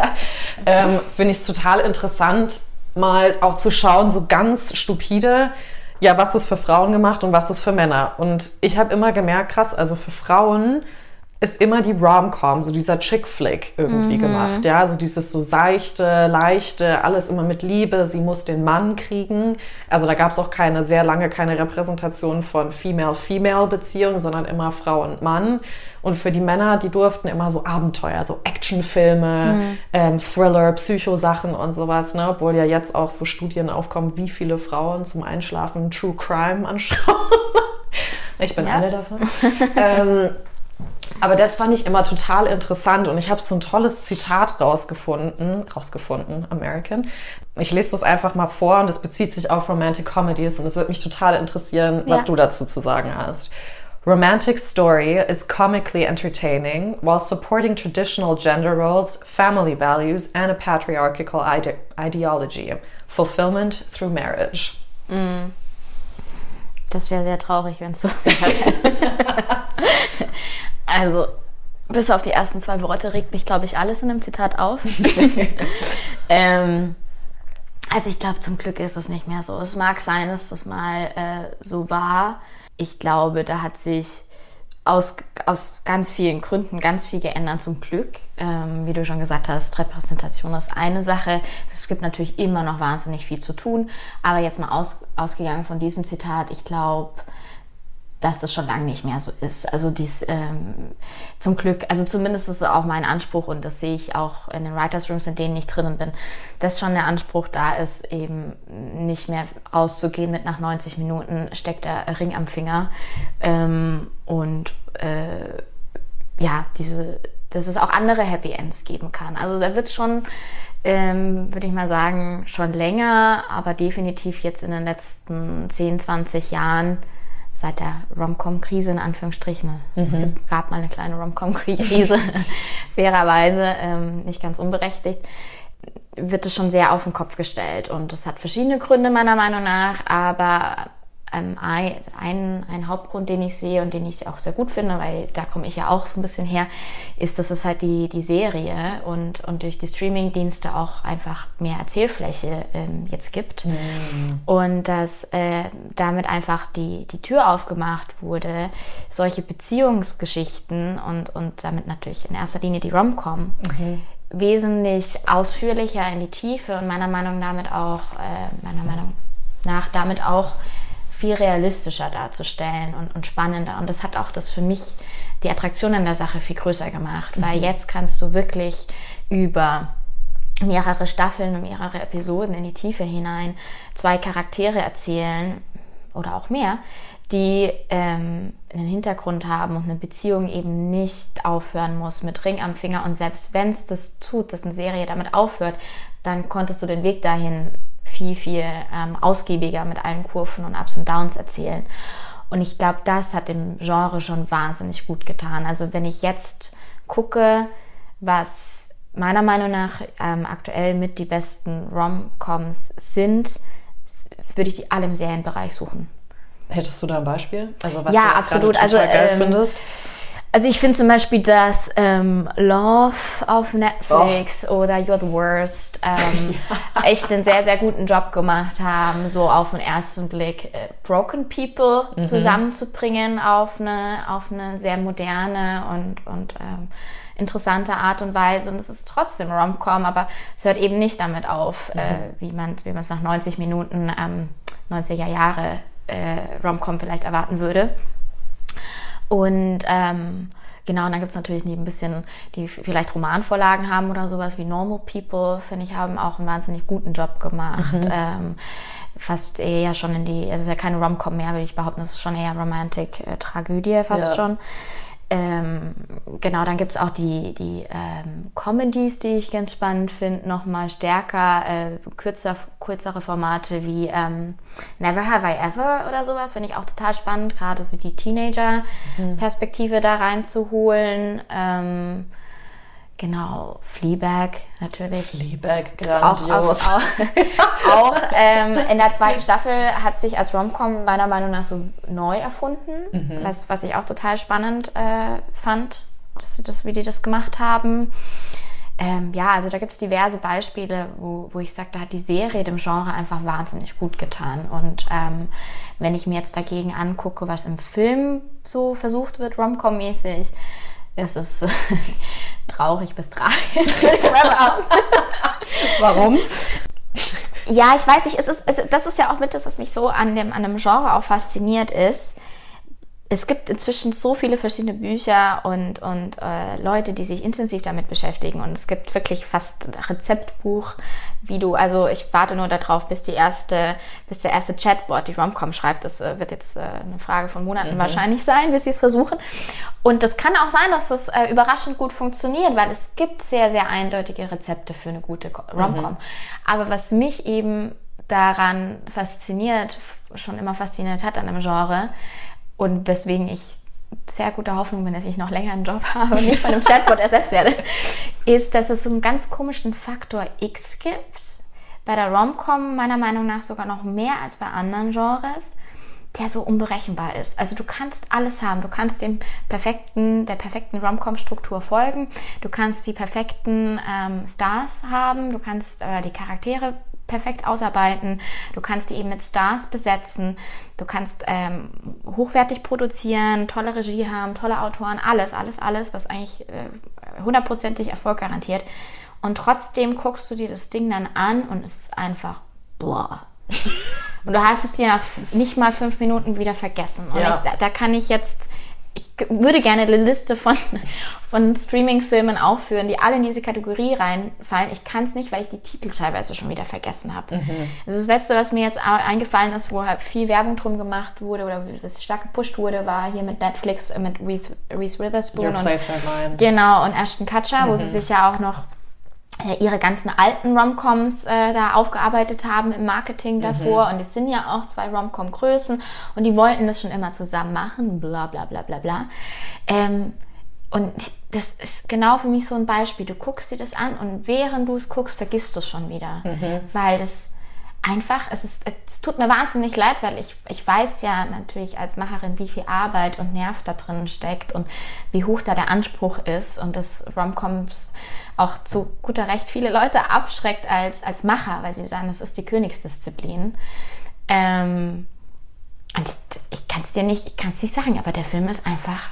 ähm, finde ich es total interessant, mal auch zu schauen, so ganz stupide, ja, was ist für Frauen gemacht und was ist für Männer. Und ich habe immer gemerkt, krass, also für Frauen ist immer die Rom-Com, so dieser Chick-Flick irgendwie gemacht, ja, so dieses so seichte, leichte, alles immer mit Liebe, sie muss den Mann kriegen. Also da gab es auch keine, sehr lange keine Repräsentation von Female-Female-Beziehungen, sondern immer Frau und Mann. Und für die Männer, die durften immer so Abenteuer, so Actionfilme, ähm, Thriller, Psychosachen und sowas, ne? Obwohl ja jetzt auch so Studien aufkommen, wie viele Frauen zum Einschlafen True Crime anschauen. ich bin Ja. eine davon. ähm, aber das fand ich immer total interessant und ich habe so ein tolles Zitat rausgefunden, rausgefunden, American. Ich lese das einfach mal vor und das bezieht sich auf Romantic Comedies und es würde mich total interessieren, was Ja. du dazu zu sagen hast. Romantic story is comically entertaining while supporting traditional gender roles, family values, and a patriarchal ide ideology. Fulfillment through marriage. Das wäre sehr traurig, wenn es so wäre. also, bis auf die ersten zwei Worte regt mich, glaube ich, alles in dem Zitat auf. ähm, also ich glaube, zum Glück ist es nicht mehr so. Es mag sein, dass das mal äh, so war. Ich glaube, da hat sich aus, aus ganz vielen Gründen ganz viel geändert, zum Glück. Ähm, wie du schon gesagt hast, Repräsentation ist eine Sache. Es gibt natürlich immer noch wahnsinnig viel zu tun. Aber jetzt mal aus, ausgegangen von diesem Zitat, ich glaube, dass es schon lange nicht mehr so ist. Also dies ähm, zum Glück, also zumindest ist es auch mein Anspruch und das sehe ich auch in den Writers Rooms, in denen ich drinnen bin, dass schon der Anspruch da ist, eben nicht mehr rauszugehen mit nach 90 Minuten steckt der Ring am Finger ähm, und äh, ja, diese, dass es auch andere Happy Ends geben kann. Also da wird schon, ähm, würde ich mal sagen, schon länger, aber definitiv jetzt in den letzten 10, 20 Jahren seit der Rom-Com-Krise in Anführungsstrichen. Es gab mal eine kleine Rom-Com-Krise, fairerweise, ähm, nicht ganz unberechtigt, wird es schon sehr auf den Kopf gestellt. Und das hat verschiedene Gründe meiner Meinung nach, aber ähm, ein, ein Hauptgrund, den ich sehe und den ich auch sehr gut finde, weil da komme ich ja auch so ein bisschen her, ist, dass es halt die, die Serie und, und durch die Streaming-Dienste auch einfach mehr Erzählfläche ähm, jetzt gibt. Mhm. Und dass äh, damit einfach die, die Tür aufgemacht wurde, solche Beziehungsgeschichten und, und damit natürlich in erster Linie die Rom-Com mhm. wesentlich ausführlicher in die Tiefe und meiner Meinung damit auch, äh, meiner Meinung nach damit auch viel realistischer darzustellen und, und spannender. Und das hat auch das für mich die Attraktion an der Sache viel größer gemacht, mhm. weil jetzt kannst du wirklich über mehrere Staffeln und mehrere Episoden in die Tiefe hinein zwei Charaktere erzählen oder auch mehr, die ähm, einen Hintergrund haben und eine Beziehung eben nicht aufhören muss mit Ring am Finger. Und selbst wenn es das tut, dass eine Serie damit aufhört, dann konntest du den Weg dahin viel, viel ähm, ausgiebiger mit allen Kurven und Ups und Downs erzählen. Und ich glaube, das hat dem Genre schon wahnsinnig gut getan. Also wenn ich jetzt gucke, was meiner Meinung nach ähm, aktuell mit die besten Rom-Coms sind, würde ich die alle im Serienbereich suchen. Hättest du da ein Beispiel? Also was ja, du absolut. also, geil ähm, findest? Also ich finde zum Beispiel, dass ähm, Love auf Netflix oh. oder You're the Worst ähm, ja. echt einen sehr, sehr guten Job gemacht haben, so auf den ersten Blick äh, Broken People mhm. zusammenzubringen auf eine, auf eine sehr moderne und, und ähm, interessante Art und Weise. Und es ist trotzdem Rom-Com, aber es hört eben nicht damit auf, äh, mhm. äh, wie man wie es nach 90 Minuten ähm, 90er Jahre äh, Rom-Com vielleicht erwarten würde. Und ähm, genau, und dann gibt es natürlich ein bisschen, die vielleicht Romanvorlagen haben oder sowas wie Normal People, finde ich, haben auch einen wahnsinnig guten Job gemacht. Mhm. Ähm, fast eher schon in die, also es ist ja keine Rom-Com mehr, würde ich behaupten, es ist schon eher Romantic-Tragödie äh, fast ja. schon. Ähm, genau, dann gibt es auch die, die ähm, Comedies, die ich ganz spannend finde, nochmal stärker, äh, kürzer, kürzere Formate wie ähm, Never Have I Ever oder sowas, finde ich auch total spannend, gerade so die Teenager-Perspektive mhm. da reinzuholen. Ähm, Genau, Fleabag natürlich. Fleabag, grandios. Auch, auch, auch ähm, in der zweiten Staffel hat sich als Romcom meiner Meinung nach so neu erfunden, mhm. was, was ich auch total spannend äh, fand, dass sie das, wie die das gemacht haben. Ähm, ja, also da gibt es diverse Beispiele, wo, wo ich sage, da hat die Serie dem Genre einfach wahnsinnig gut getan. Und ähm, wenn ich mir jetzt dagegen angucke, was im Film so versucht wird, Romcom-mäßig, ist es traurig bis tragisch. Warum? Ja, ich weiß nicht, es ist, es, das ist ja auch mit das, was mich so an dem, an dem Genre auch fasziniert ist es gibt inzwischen so viele verschiedene Bücher und, und äh, Leute, die sich intensiv damit beschäftigen. Und es gibt wirklich fast ein Rezeptbuch, wie du, also ich warte nur darauf, bis die erste, bis der erste Chatbot die Romcom schreibt. Das äh, wird jetzt äh, eine Frage von Monaten mhm. wahrscheinlich sein, bis sie es versuchen. Und das kann auch sein, dass das äh, überraschend gut funktioniert, weil es gibt sehr, sehr eindeutige Rezepte für eine gute Romcom. Mhm. Aber was mich eben daran fasziniert, schon immer fasziniert hat an einem Genre, und weswegen ich sehr guter Hoffnung bin, dass ich noch länger einen Job habe und nicht von einem Chatbot ersetzt werde, ist, dass es so einen ganz komischen Faktor X gibt. Bei der Romcom meiner Meinung nach sogar noch mehr als bei anderen Genres, der so unberechenbar ist. Also du kannst alles haben. Du kannst dem perfekten, der perfekten Romcom-Struktur folgen. Du kannst die perfekten ähm, Stars haben. Du kannst äh, die Charaktere perfekt ausarbeiten. Du kannst die eben mit Stars besetzen. Du kannst ähm, hochwertig produzieren, tolle Regie haben, tolle Autoren, alles, alles, alles, was eigentlich äh, hundertprozentig äh, Erfolg garantiert. Und trotzdem guckst du dir das Ding dann an und es ist einfach boah. Und du hast es dir nicht mal fünf Minuten wieder vergessen. Und ja. ich, da, da kann ich jetzt ich würde gerne eine Liste von, von Streaming-Filmen aufführen, die alle in diese Kategorie reinfallen. Ich kann es nicht, weil ich die Titel teilweise schon wieder vergessen habe. Mhm. Das, das Letzte, was mir jetzt eingefallen ist, wo halt viel Werbung drum gemacht wurde oder was stark gepusht wurde, war hier mit Netflix, mit Reese Witherspoon Your und, genau, und Ashton Kutcher, mhm. wo sie mhm. sich ja auch noch äh, ihre ganzen alten Romcoms äh, da aufgearbeitet haben im Marketing mhm. davor. Mhm. Und es sind ja auch zwei Romcom-Größen und die wollten das schon immer zusammen machen, bla bla bla bla bla. Ähm, und das ist genau für mich so ein Beispiel. Du guckst dir das an und während du es guckst, vergisst du es schon wieder. Mhm. Weil das einfach, es, ist, es tut mir wahnsinnig leid, weil ich, ich weiß ja natürlich als Macherin, wie viel Arbeit und Nerv da drin steckt und wie hoch da der Anspruch ist und dass Romcoms auch zu guter Recht viele Leute abschreckt als, als Macher, weil sie sagen, das ist die Königsdisziplin. Ähm, und ich, kann es dir nicht, ich kann es nicht sagen, aber der Film ist einfach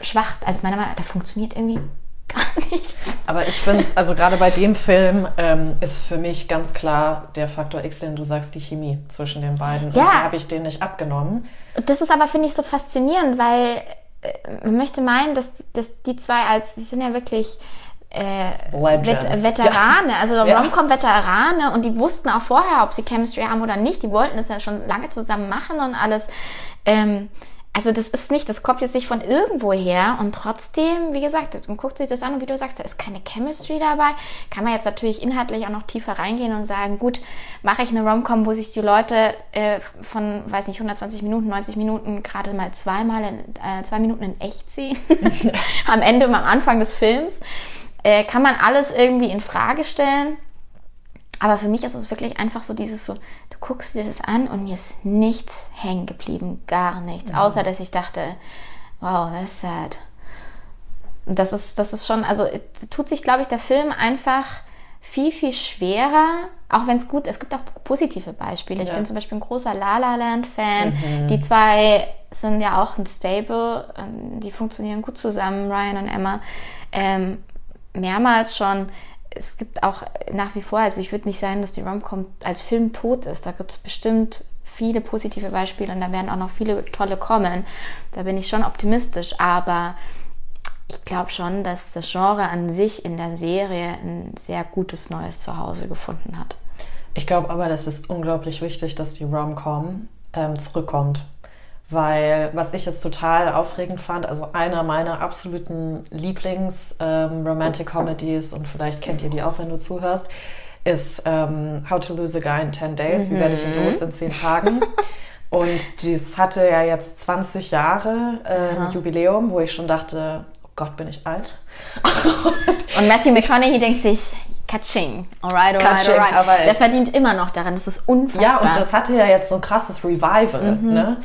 schwach. Also meiner Meinung nach, der funktioniert irgendwie gar nichts. Aber ich finde es, also gerade bei dem Film ähm, ist für mich ganz klar der Faktor X, den du sagst, die Chemie zwischen den beiden. Ja. Und die habe ich denen nicht abgenommen. Das ist aber, finde ich, so faszinierend, weil äh, man möchte meinen, dass, dass die zwei als, die sind ja wirklich äh, Vet Veterane, ja. also ja. Romcom-Veterane und die wussten auch vorher, ob sie Chemistry haben oder nicht. Die wollten das ja schon lange zusammen machen und alles. Ähm, also das ist nicht, das kommt jetzt nicht von irgendwo her und trotzdem, wie gesagt, man guckt sich das an und wie du sagst, da ist keine Chemistry dabei. Kann man jetzt natürlich inhaltlich auch noch tiefer reingehen und sagen, gut, mache ich eine Romcom, wo sich die Leute äh, von, weiß nicht, 120 Minuten, 90 Minuten gerade mal zweimal in, äh, zwei Minuten in echt sehen, am Ende und am Anfang des Films, äh, kann man alles irgendwie in Frage stellen. Aber für mich ist es wirklich einfach so dieses so, du guckst dir das an und mir ist nichts hängen geblieben, gar nichts. Mhm. Außer, dass ich dachte, wow, that's sad. Und das ist, das ist schon, also tut sich, glaube ich, der Film einfach viel, viel schwerer, auch wenn es gut, es gibt auch positive Beispiele. Ja. Ich bin zum Beispiel ein großer La La Land Fan. Mhm. Die zwei sind ja auch ein Stable, ähm, die funktionieren gut zusammen, Ryan und Emma. Ähm, mehrmals schon es gibt auch nach wie vor, also ich würde nicht sagen, dass die Romcom als Film tot ist. Da gibt es bestimmt viele positive Beispiele und da werden auch noch viele tolle kommen. Da bin ich schon optimistisch, aber ich glaube schon, dass das Genre an sich in der Serie ein sehr gutes neues Zuhause gefunden hat. Ich glaube aber, das ist unglaublich wichtig, dass die Romcom ähm, zurückkommt weil was ich jetzt total aufregend fand, also einer meiner absoluten Lieblings-Romantic-Comedies, ähm, und vielleicht kennt ihr die auch, wenn du zuhörst, ist ähm, How to Lose a Guy in 10 Days, mhm. wie werde ich ihn los in 10 Tagen. und dies hatte ja jetzt 20 Jahre äh, Jubiläum, wo ich schon dachte, oh Gott, bin ich alt. und Matthew McConaughey denkt sich, Catching. Alright, alright, Catching, alright. Aber der verdient immer noch daran. Das ist unfassbar. Ja, und das hatte ja jetzt so ein krasses Revival. Mhm. Ne?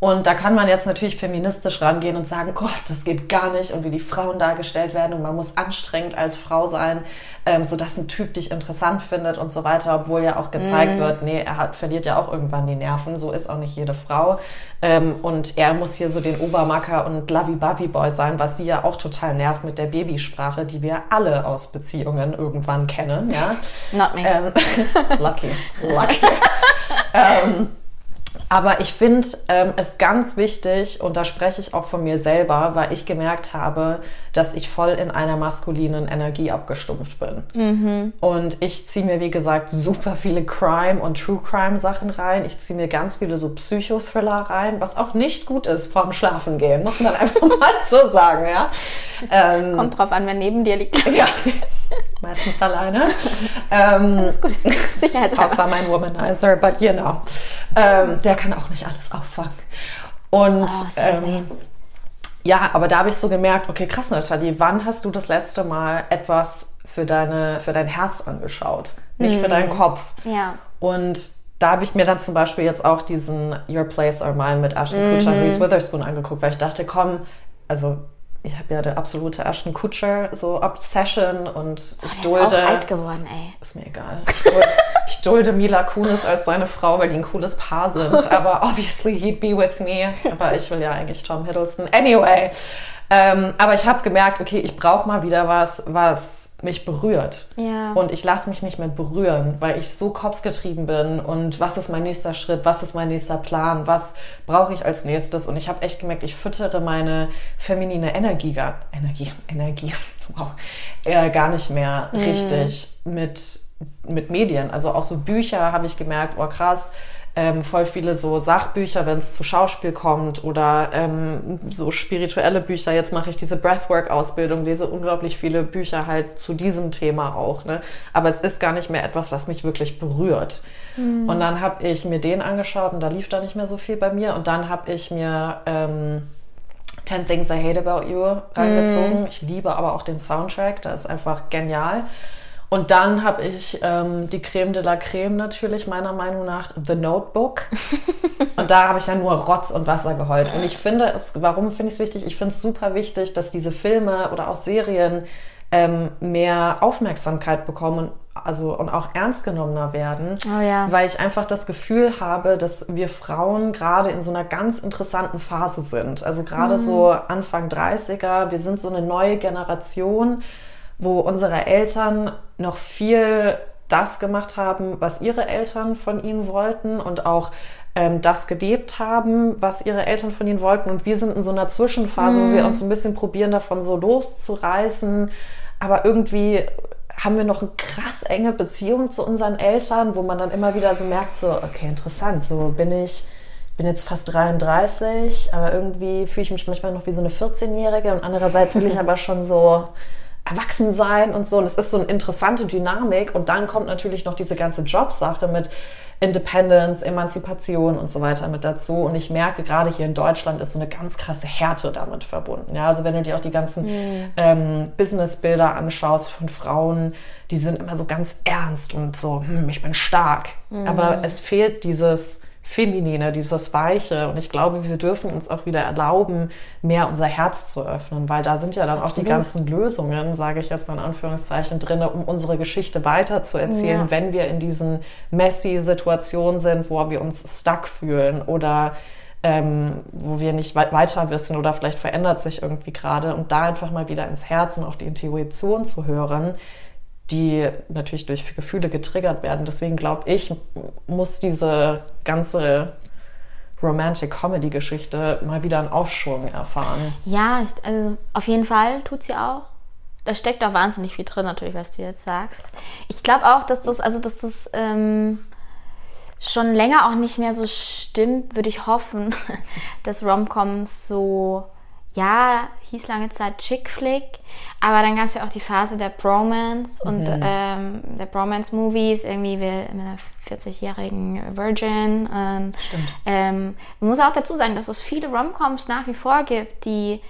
Und da kann man jetzt natürlich feministisch rangehen und sagen, Gott, das geht gar nicht und wie die Frauen dargestellt werden und man muss anstrengend als Frau sein, ähm, sodass ein Typ dich interessant findet und so weiter, obwohl ja auch gezeigt mm. wird, nee, er hat, verliert ja auch irgendwann die Nerven, so ist auch nicht jede Frau. Ähm, und er muss hier so den Obermacker und Lovey-Bovey-Boy sein, was sie ja auch total nervt mit der Babysprache, die wir alle aus Beziehungen irgendwann kennen, ja. Not me. Ähm, lucky, lucky. ähm, aber ich finde ähm, es ganz wichtig, und da spreche ich auch von mir selber, weil ich gemerkt habe, dass ich voll in einer maskulinen Energie abgestumpft bin. Mhm. Und ich ziehe mir, wie gesagt, super viele Crime- und True-Crime-Sachen rein. Ich ziehe mir ganz viele so Psychothriller rein, was auch nicht gut ist vorm Schlafengehen, muss man einfach mal so sagen, ja. Ähm, Kommt drauf an, wer neben dir liegt. Ja, meistens alleine. ähm, Alles gut, sicherheitshalber. Außer mein Womanizer, but you know. Ähm, der kann auch nicht alles auffangen. Und oh, ähm, ja, aber da habe ich so gemerkt, okay, krass, Nathalie, wann hast du das letzte Mal etwas für, deine, für dein Herz angeschaut? Nicht mhm. für deinen Kopf. Ja. Und da habe ich mir dann zum Beispiel jetzt auch diesen Your Place or Mine mit Ashton Kutcher und mhm. Reese Witherspoon angeguckt, weil ich dachte, komm, also ich habe ja der absolute Ashton Kutcher so Obsession und oh, ich dulde. Ist auch alt geworden, ey. Ist mir egal. Ich dulde, ich dulde Mila Kunis als seine Frau, weil die ein cooles Paar sind. Aber obviously he'd be with me. Aber ich will ja eigentlich Tom Hiddleston. Anyway. Ähm, aber ich habe gemerkt, okay, ich brauche mal wieder was, was mich berührt. Ja. Und ich lasse mich nicht mehr berühren, weil ich so kopfgetrieben bin und was ist mein nächster Schritt, was ist mein nächster Plan, was brauche ich als nächstes. Und ich habe echt gemerkt, ich füttere meine feminine Energie, gar, Energie, Energie, wow, äh, gar nicht mehr mhm. richtig mit, mit Medien. Also auch so Bücher habe ich gemerkt, oh krass, ähm, voll viele so Sachbücher, wenn es zu Schauspiel kommt oder ähm, so spirituelle Bücher. Jetzt mache ich diese Breathwork-Ausbildung, lese unglaublich viele Bücher halt zu diesem Thema auch. Ne? Aber es ist gar nicht mehr etwas, was mich wirklich berührt. Mhm. Und dann habe ich mir den angeschaut und da lief da nicht mehr so viel bei mir. Und dann habe ich mir ähm, 10 Things I Hate About You reingezogen. Mhm. Ich liebe aber auch den Soundtrack, der ist einfach genial. Und dann habe ich ähm, die Creme de la Creme natürlich, meiner Meinung nach, The Notebook. und da habe ich ja nur Rotz und Wasser geheult. Und ich finde es, warum finde ich es wichtig? Ich finde es super wichtig, dass diese Filme oder auch Serien ähm, mehr Aufmerksamkeit bekommen also und auch ernst genommener werden, oh ja. weil ich einfach das Gefühl habe, dass wir Frauen gerade in so einer ganz interessanten Phase sind. Also gerade mhm. so Anfang 30er, wir sind so eine neue Generation, wo unsere Eltern noch viel das gemacht haben, was ihre Eltern von ihnen wollten und auch ähm, das gelebt haben, was ihre Eltern von ihnen wollten. Und wir sind in so einer Zwischenphase, mhm. wo wir mhm. uns ein bisschen probieren, davon so loszureißen. Aber irgendwie haben wir noch eine krass enge Beziehung zu unseren Eltern, wo man dann immer wieder so merkt, so, okay, interessant, so bin ich, bin jetzt fast 33, aber irgendwie fühle ich mich manchmal noch wie so eine 14-Jährige und andererseits will ich aber schon so erwachsen sein und so. Und es ist so eine interessante Dynamik. Und dann kommt natürlich noch diese ganze Jobsache mit Independence, Emanzipation und so weiter mit dazu. Und ich merke, gerade hier in Deutschland ist so eine ganz krasse Härte damit verbunden. Ja, also wenn du dir auch die ganzen mhm. ähm, Businessbilder anschaust von Frauen, die sind immer so ganz ernst und so, hm, ich bin stark. Mhm. Aber es fehlt dieses Feminine, dieses Weiche. Und ich glaube, wir dürfen uns auch wieder erlauben, mehr unser Herz zu öffnen, weil da sind ja dann Absolut. auch die ganzen Lösungen, sage ich jetzt mal in Anführungszeichen, drin, um unsere Geschichte weiter zu erzählen, ja. wenn wir in diesen messy Situationen sind, wo wir uns stuck fühlen oder ähm, wo wir nicht weiter wissen oder vielleicht verändert sich irgendwie gerade und da einfach mal wieder ins Herz und auf die Intuition zu hören, die natürlich durch Gefühle getriggert werden. Deswegen glaube ich, muss diese ganze Romantic Comedy Geschichte mal wieder einen Aufschwung erfahren. Ja, ich, also auf jeden Fall tut sie auch. Da steckt auch wahnsinnig viel drin, natürlich, was du jetzt sagst. Ich glaube auch, dass das, also dass das ähm, schon länger auch nicht mehr so stimmt, würde ich hoffen, dass Romcoms so ja, hieß lange Zeit Chick Flick, aber dann gab es ja auch die Phase der Bromance und mhm. ähm, der Bromance-Movies, irgendwie mit einer 40-jährigen Virgin. Und, Stimmt. Ähm, man muss auch dazu sagen, dass es viele Romcoms nach wie vor gibt, die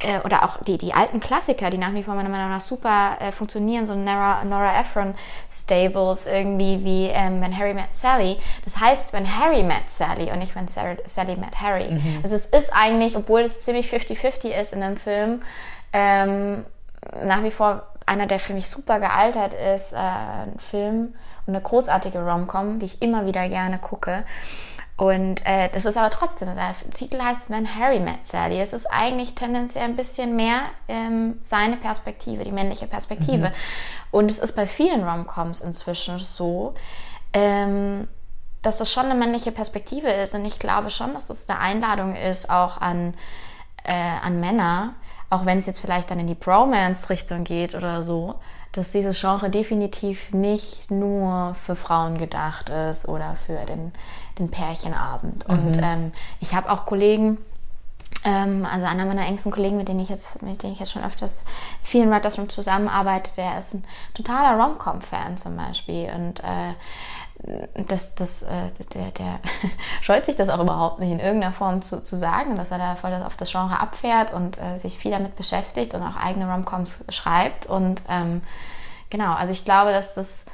äh, oder auch die, die alten Klassiker, die nach wie vor meiner Meinung nach super äh, funktionieren, so Nora, Nora Ephron Stables irgendwie wie ähm, When Harry Met Sally. Das heißt, When Harry Met Sally und nicht When Sarah, Sally Met Harry. Mhm. Also es ist eigentlich, obwohl es ziemlich 50-50 ist in dem Film, ähm, nach wie vor einer, der für mich super gealtert ist, äh, ein Film und eine großartige Rom-Com, die ich immer wieder gerne gucke. Und äh, das ist aber trotzdem, der Titel heißt When Harry Met Sally. Es ist eigentlich tendenziell ein bisschen mehr ähm, seine Perspektive, die männliche Perspektive. Mhm. Und es ist bei vielen Romcoms inzwischen so, ähm, dass es schon eine männliche Perspektive ist. Und ich glaube schon, dass das eine Einladung ist, auch an, äh, an Männer, auch wenn es jetzt vielleicht dann in die Bromance-Richtung geht oder so, dass dieses Genre definitiv nicht nur für Frauen gedacht ist oder für den, den Pärchenabend. Mhm. Und ähm, ich habe auch Kollegen, ähm, also einer meiner engsten Kollegen, mit denen ich jetzt, mit denen ich jetzt schon öfters vielen Writers Room zusammenarbeite, der ist ein totaler Rom-Com-Fan zum Beispiel. Und äh, das, das, äh, der, der scheut sich das auch überhaupt nicht in irgendeiner Form zu, zu sagen, dass er da voll auf das Genre abfährt und äh, sich viel damit beschäftigt und auch eigene Romcoms schreibt. Und ähm, genau, also ich glaube, dass das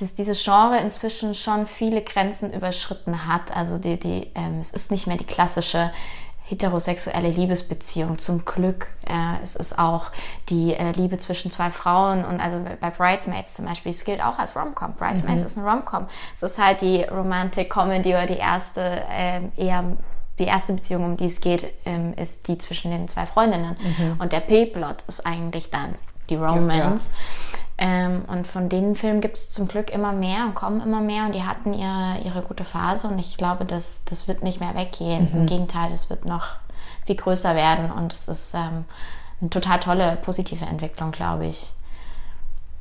dass dieses Genre inzwischen schon viele Grenzen überschritten hat. Also die, die, ähm, es ist nicht mehr die klassische heterosexuelle Liebesbeziehung zum Glück. Äh, es ist auch die äh, Liebe zwischen zwei Frauen und also bei Bridesmaids zum Beispiel, es gilt auch als Romcom. Bridesmaids mhm. ist ein Romcom. Es ist halt die Romantic Comedy oder die erste äh, eher die erste Beziehung, um die es geht, ähm, ist die zwischen den zwei Freundinnen. Mhm. Und der P-Plot ist eigentlich dann die Romance. Ja, ja. Ähm, und von den Filmen gibt es zum Glück immer mehr und kommen immer mehr und die hatten ihre, ihre gute Phase und ich glaube, das, das wird nicht mehr weggehen. Mhm. Im Gegenteil, es wird noch viel größer werden und es ist ähm, eine total tolle, positive Entwicklung, glaube ich.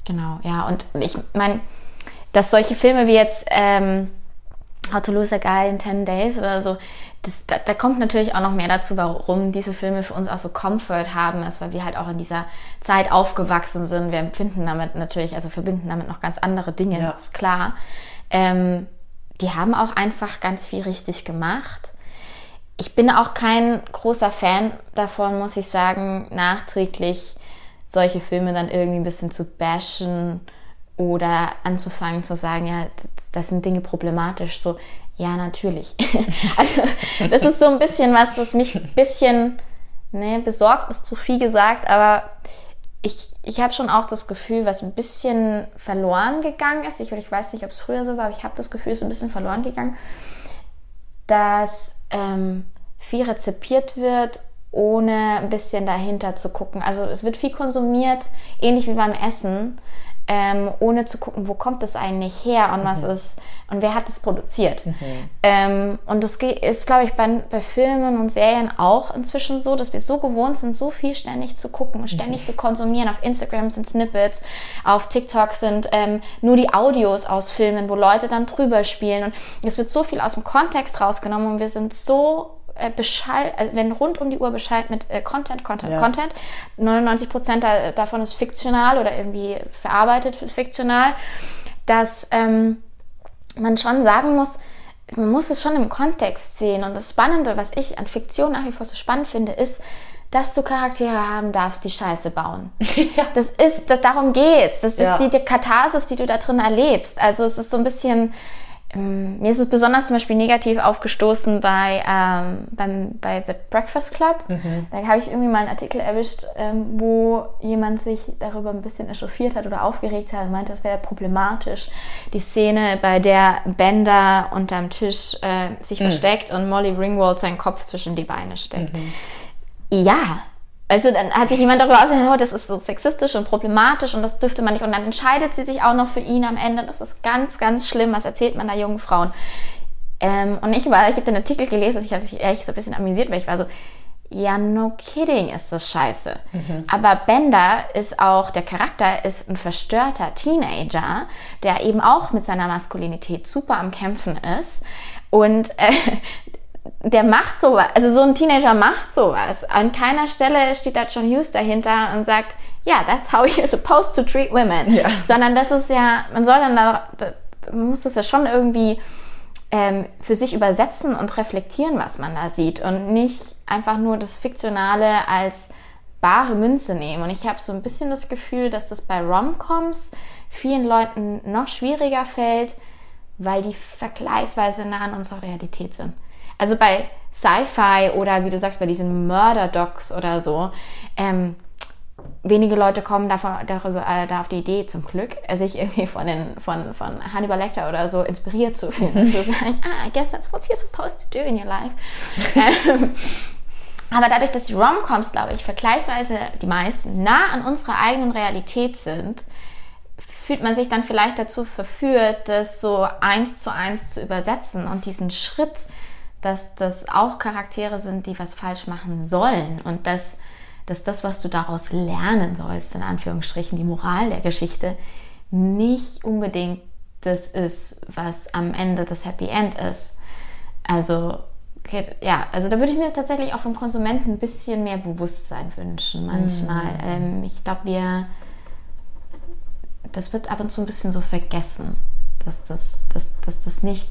Genau, ja. Und ich meine, dass solche Filme wie jetzt ähm, How to Lose a Guy in 10 Days oder so, das, da, da, kommt natürlich auch noch mehr dazu, warum diese Filme für uns auch so Comfort haben, ist, weil wir halt auch in dieser Zeit aufgewachsen sind. Wir empfinden damit natürlich, also verbinden damit noch ganz andere Dinge, ja. ist klar. Ähm, die haben auch einfach ganz viel richtig gemacht. Ich bin auch kein großer Fan davon, muss ich sagen, nachträglich solche Filme dann irgendwie ein bisschen zu bashen oder anzufangen zu sagen, ja, das sind Dinge problematisch, so, ja, natürlich. also, das ist so ein bisschen was, was mich ein bisschen, ne, besorgt ist zu viel gesagt, aber ich, ich habe schon auch das Gefühl, was ein bisschen verloren gegangen ist. Ich, ich weiß nicht, ob es früher so war, aber ich habe das Gefühl, es ist ein bisschen verloren gegangen, dass ähm, viel rezipiert wird, ohne ein bisschen dahinter zu gucken. Also es wird viel konsumiert, ähnlich wie beim Essen ähm, ohne zu gucken, wo kommt es eigentlich her und mhm. was ist und wer hat es produziert. Mhm. Ähm, und das ist, glaube ich, bei, bei Filmen und Serien auch inzwischen so, dass wir so gewohnt sind, so viel ständig zu gucken und ständig mhm. zu konsumieren. Auf Instagram sind Snippets, auf TikTok sind ähm, nur die Audios aus Filmen, wo Leute dann drüber spielen und es wird so viel aus dem Kontext rausgenommen und wir sind so äh, Bescheid, also wenn rund um die Uhr Bescheid mit äh, Content, Content, ja. Content. 99 Prozent da, davon ist fiktional oder irgendwie verarbeitet fiktional, dass ähm, man schon sagen muss, man muss es schon im Kontext sehen. Und das Spannende, was ich an Fiktion nach wie vor so spannend finde, ist, dass du Charaktere haben darfst, die Scheiße bauen. ja. Das ist, das, darum geht's. Das ist ja. die, die Katharsis, die du da drin erlebst. Also es ist so ein bisschen, ähm, mir ist es besonders zum Beispiel negativ aufgestoßen bei, ähm, beim, bei The Breakfast Club. Mhm. Da habe ich irgendwie mal einen Artikel erwischt, ähm, wo jemand sich darüber ein bisschen echauffiert hat oder aufgeregt hat und meinte, das wäre problematisch. Die Szene, bei der Bender unterm Tisch äh, sich mhm. versteckt und Molly Ringwald seinen Kopf zwischen die Beine steckt. Mhm. Ja, also dann hat sich jemand darüber ausgesagt, oh, das ist so sexistisch und problematisch und das dürfte man nicht. Und dann entscheidet sie sich auch noch für ihn am Ende. Das ist ganz, ganz schlimm. Was erzählt man da jungen Frauen? Ähm, und ich war, ich habe den Artikel gelesen, ich habe mich ehrlich so ein bisschen amüsiert, weil ich war so, ja, no kidding ist das scheiße. Mhm. Aber Bender ist auch, der Charakter ist ein verstörter Teenager, der eben auch mit seiner Maskulinität super am Kämpfen ist. Und äh, der macht sowas, also so ein Teenager macht sowas. An keiner Stelle steht da John Hughes dahinter und sagt, ja, yeah, that's how you're supposed to treat women. Ja. Sondern das ist ja, man soll dann da, man muss das ja schon irgendwie ähm, für sich übersetzen und reflektieren, was man da sieht und nicht einfach nur das Fiktionale als bare Münze nehmen. Und ich habe so ein bisschen das Gefühl, dass das bei Romcoms vielen Leuten noch schwieriger fällt, weil die vergleichsweise nah an unserer Realität sind. Also bei Sci-Fi oder wie du sagst, bei diesen Murder-Docs oder so, ähm, wenige Leute kommen davon, darüber, äh, da auf die Idee, zum Glück, sich irgendwie von, den, von, von Hannibal Lecter oder so inspiriert zu fühlen. zu sagen, ah, I guess that's what you're supposed to do in your life. ähm, aber dadurch, dass die Romcoms, glaube ich, vergleichsweise die meisten nah an unserer eigenen Realität sind, fühlt man sich dann vielleicht dazu verführt, das so eins zu eins zu übersetzen und diesen Schritt dass das auch Charaktere sind, die was falsch machen sollen und dass, dass das, was du daraus lernen sollst, in Anführungsstrichen, die Moral der Geschichte, nicht unbedingt das ist, was am Ende das Happy End ist. Also, okay, ja, also da würde ich mir tatsächlich auch vom Konsumenten ein bisschen mehr Bewusstsein wünschen, manchmal. Mhm. Ähm, ich glaube, wir, das wird ab und zu ein bisschen so vergessen, dass das, dass, dass das nicht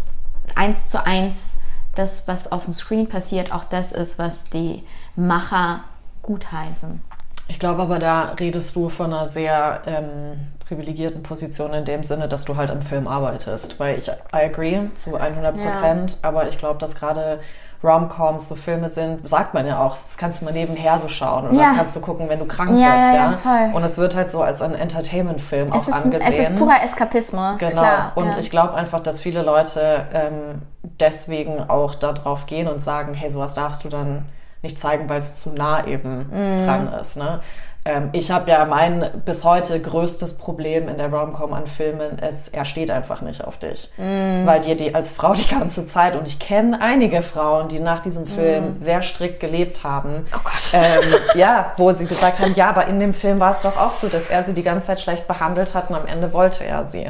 eins zu eins das, was auf dem Screen passiert, auch das ist, was die Macher gutheißen. Ich glaube aber, da redest du von einer sehr ähm, privilegierten Position in dem Sinne, dass du halt am Film arbeitest. Weil ich, I agree zu 100 Prozent, ja. aber ich glaube, dass gerade Romcoms so Filme sind, sagt man ja auch, das kannst du mal nebenher so schauen und ja. das kannst du gucken, wenn du krank ja, bist, ja. ja und es wird halt so als ein Entertainment-Film auch ist, angesehen. Es ist purer Eskapismus. Genau. Klar, und ich glaube einfach, dass viele Leute ähm, deswegen auch darauf gehen und sagen, hey, sowas darfst du dann nicht zeigen, weil es zu nah eben mm. dran ist. Ne? Ähm, ich habe ja mein bis heute größtes Problem in der Romcom an Filmen ist, er steht einfach nicht auf dich. Mm. Weil dir die als Frau die ganze Zeit, und ich kenne einige Frauen, die nach diesem Film mm. sehr strikt gelebt haben. Oh Gott. Ähm, ja, wo sie gesagt haben, ja, aber in dem Film war es doch auch so, dass er sie die ganze Zeit schlecht behandelt hat und am Ende wollte er sie.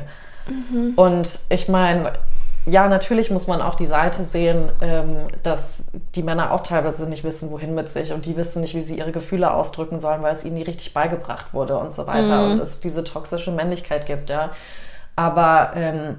Mhm. Und ich meine, ja, natürlich muss man auch die Seite sehen, ähm, dass die Männer auch teilweise nicht wissen, wohin mit sich und die wissen nicht, wie sie ihre Gefühle ausdrücken sollen, weil es ihnen nie richtig beigebracht wurde und so weiter mhm. und es diese toxische Männlichkeit gibt, ja. Aber ähm,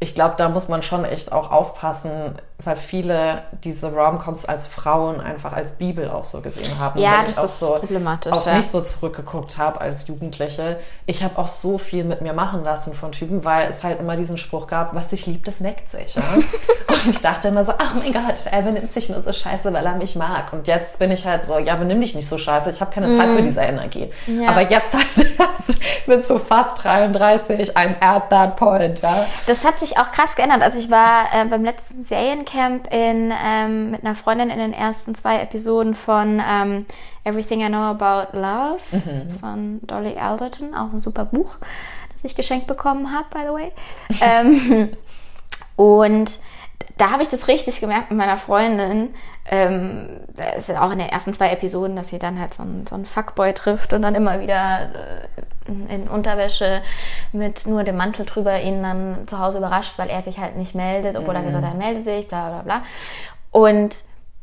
ich glaube, da muss man schon echt auch aufpassen, weil viele diese Rom-Coms als Frauen einfach als Bibel auch so gesehen haben. Ja, wenn das ich auch ist so problematisch, auf ja. mich so zurückgeguckt habe als Jugendliche, ich habe auch so viel mit mir machen lassen von Typen, weil es halt immer diesen Spruch gab, was sich liebt, das neckt sich. Ja? Und ich dachte immer so, oh mein Gott, er benimmt sich nur so scheiße, weil er mich mag. Und jetzt bin ich halt so, ja, benimm dich nicht so scheiße, ich habe keine Zeit für diese Energie. Mhm. Ja. Aber jetzt halt erst mit so fast 33, I'm at that point, ja. Das hat sich auch krass geändert. Also ich war äh, beim letzten Seriencamp in, ähm, mit einer Freundin in den ersten zwei Episoden von ähm, Everything I Know About Love von Dolly Alderton, auch ein super Buch, das ich geschenkt bekommen habe, by the way. ähm, und da habe ich das richtig gemerkt mit meiner Freundin. Ähm, da ist ja auch in den ersten zwei Episoden, dass sie dann halt so einen, so einen Fuckboy trifft und dann immer wieder äh, in, Unterwäsche mit nur dem Mantel drüber ihn dann zu Hause überrascht, weil er sich halt nicht meldet, obwohl er gesagt hat, er meldet sich, bla bla bla. Und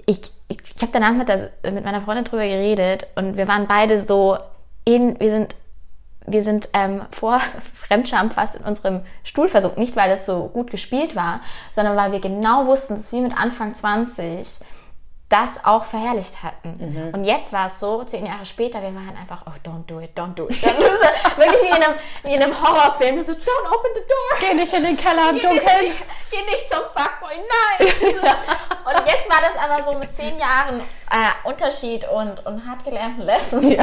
ich, ich, ich habe danach mit, der, mit meiner Freundin drüber geredet und wir waren beide so in, wir sind wir sind ähm, vor Fremdscham fast in unserem Stuhl versunken. Nicht, weil das so gut gespielt war, sondern weil wir genau wussten, dass wir mit Anfang 20 das auch verherrlicht hatten. Und jetzt war es so, zehn Jahre später, wir waren einfach, oh, don't do it, don't do it. Don't do it. Wirklich wie in einem, wie in einem Horrorfilm, so, don't open the door. Geh nicht in den Keller im Geh nicht, geh nicht zum Fuckboy, nein! und jetzt war das aber so mit zehn Jahren äh, Unterschied und, und hart gelernten Lessons.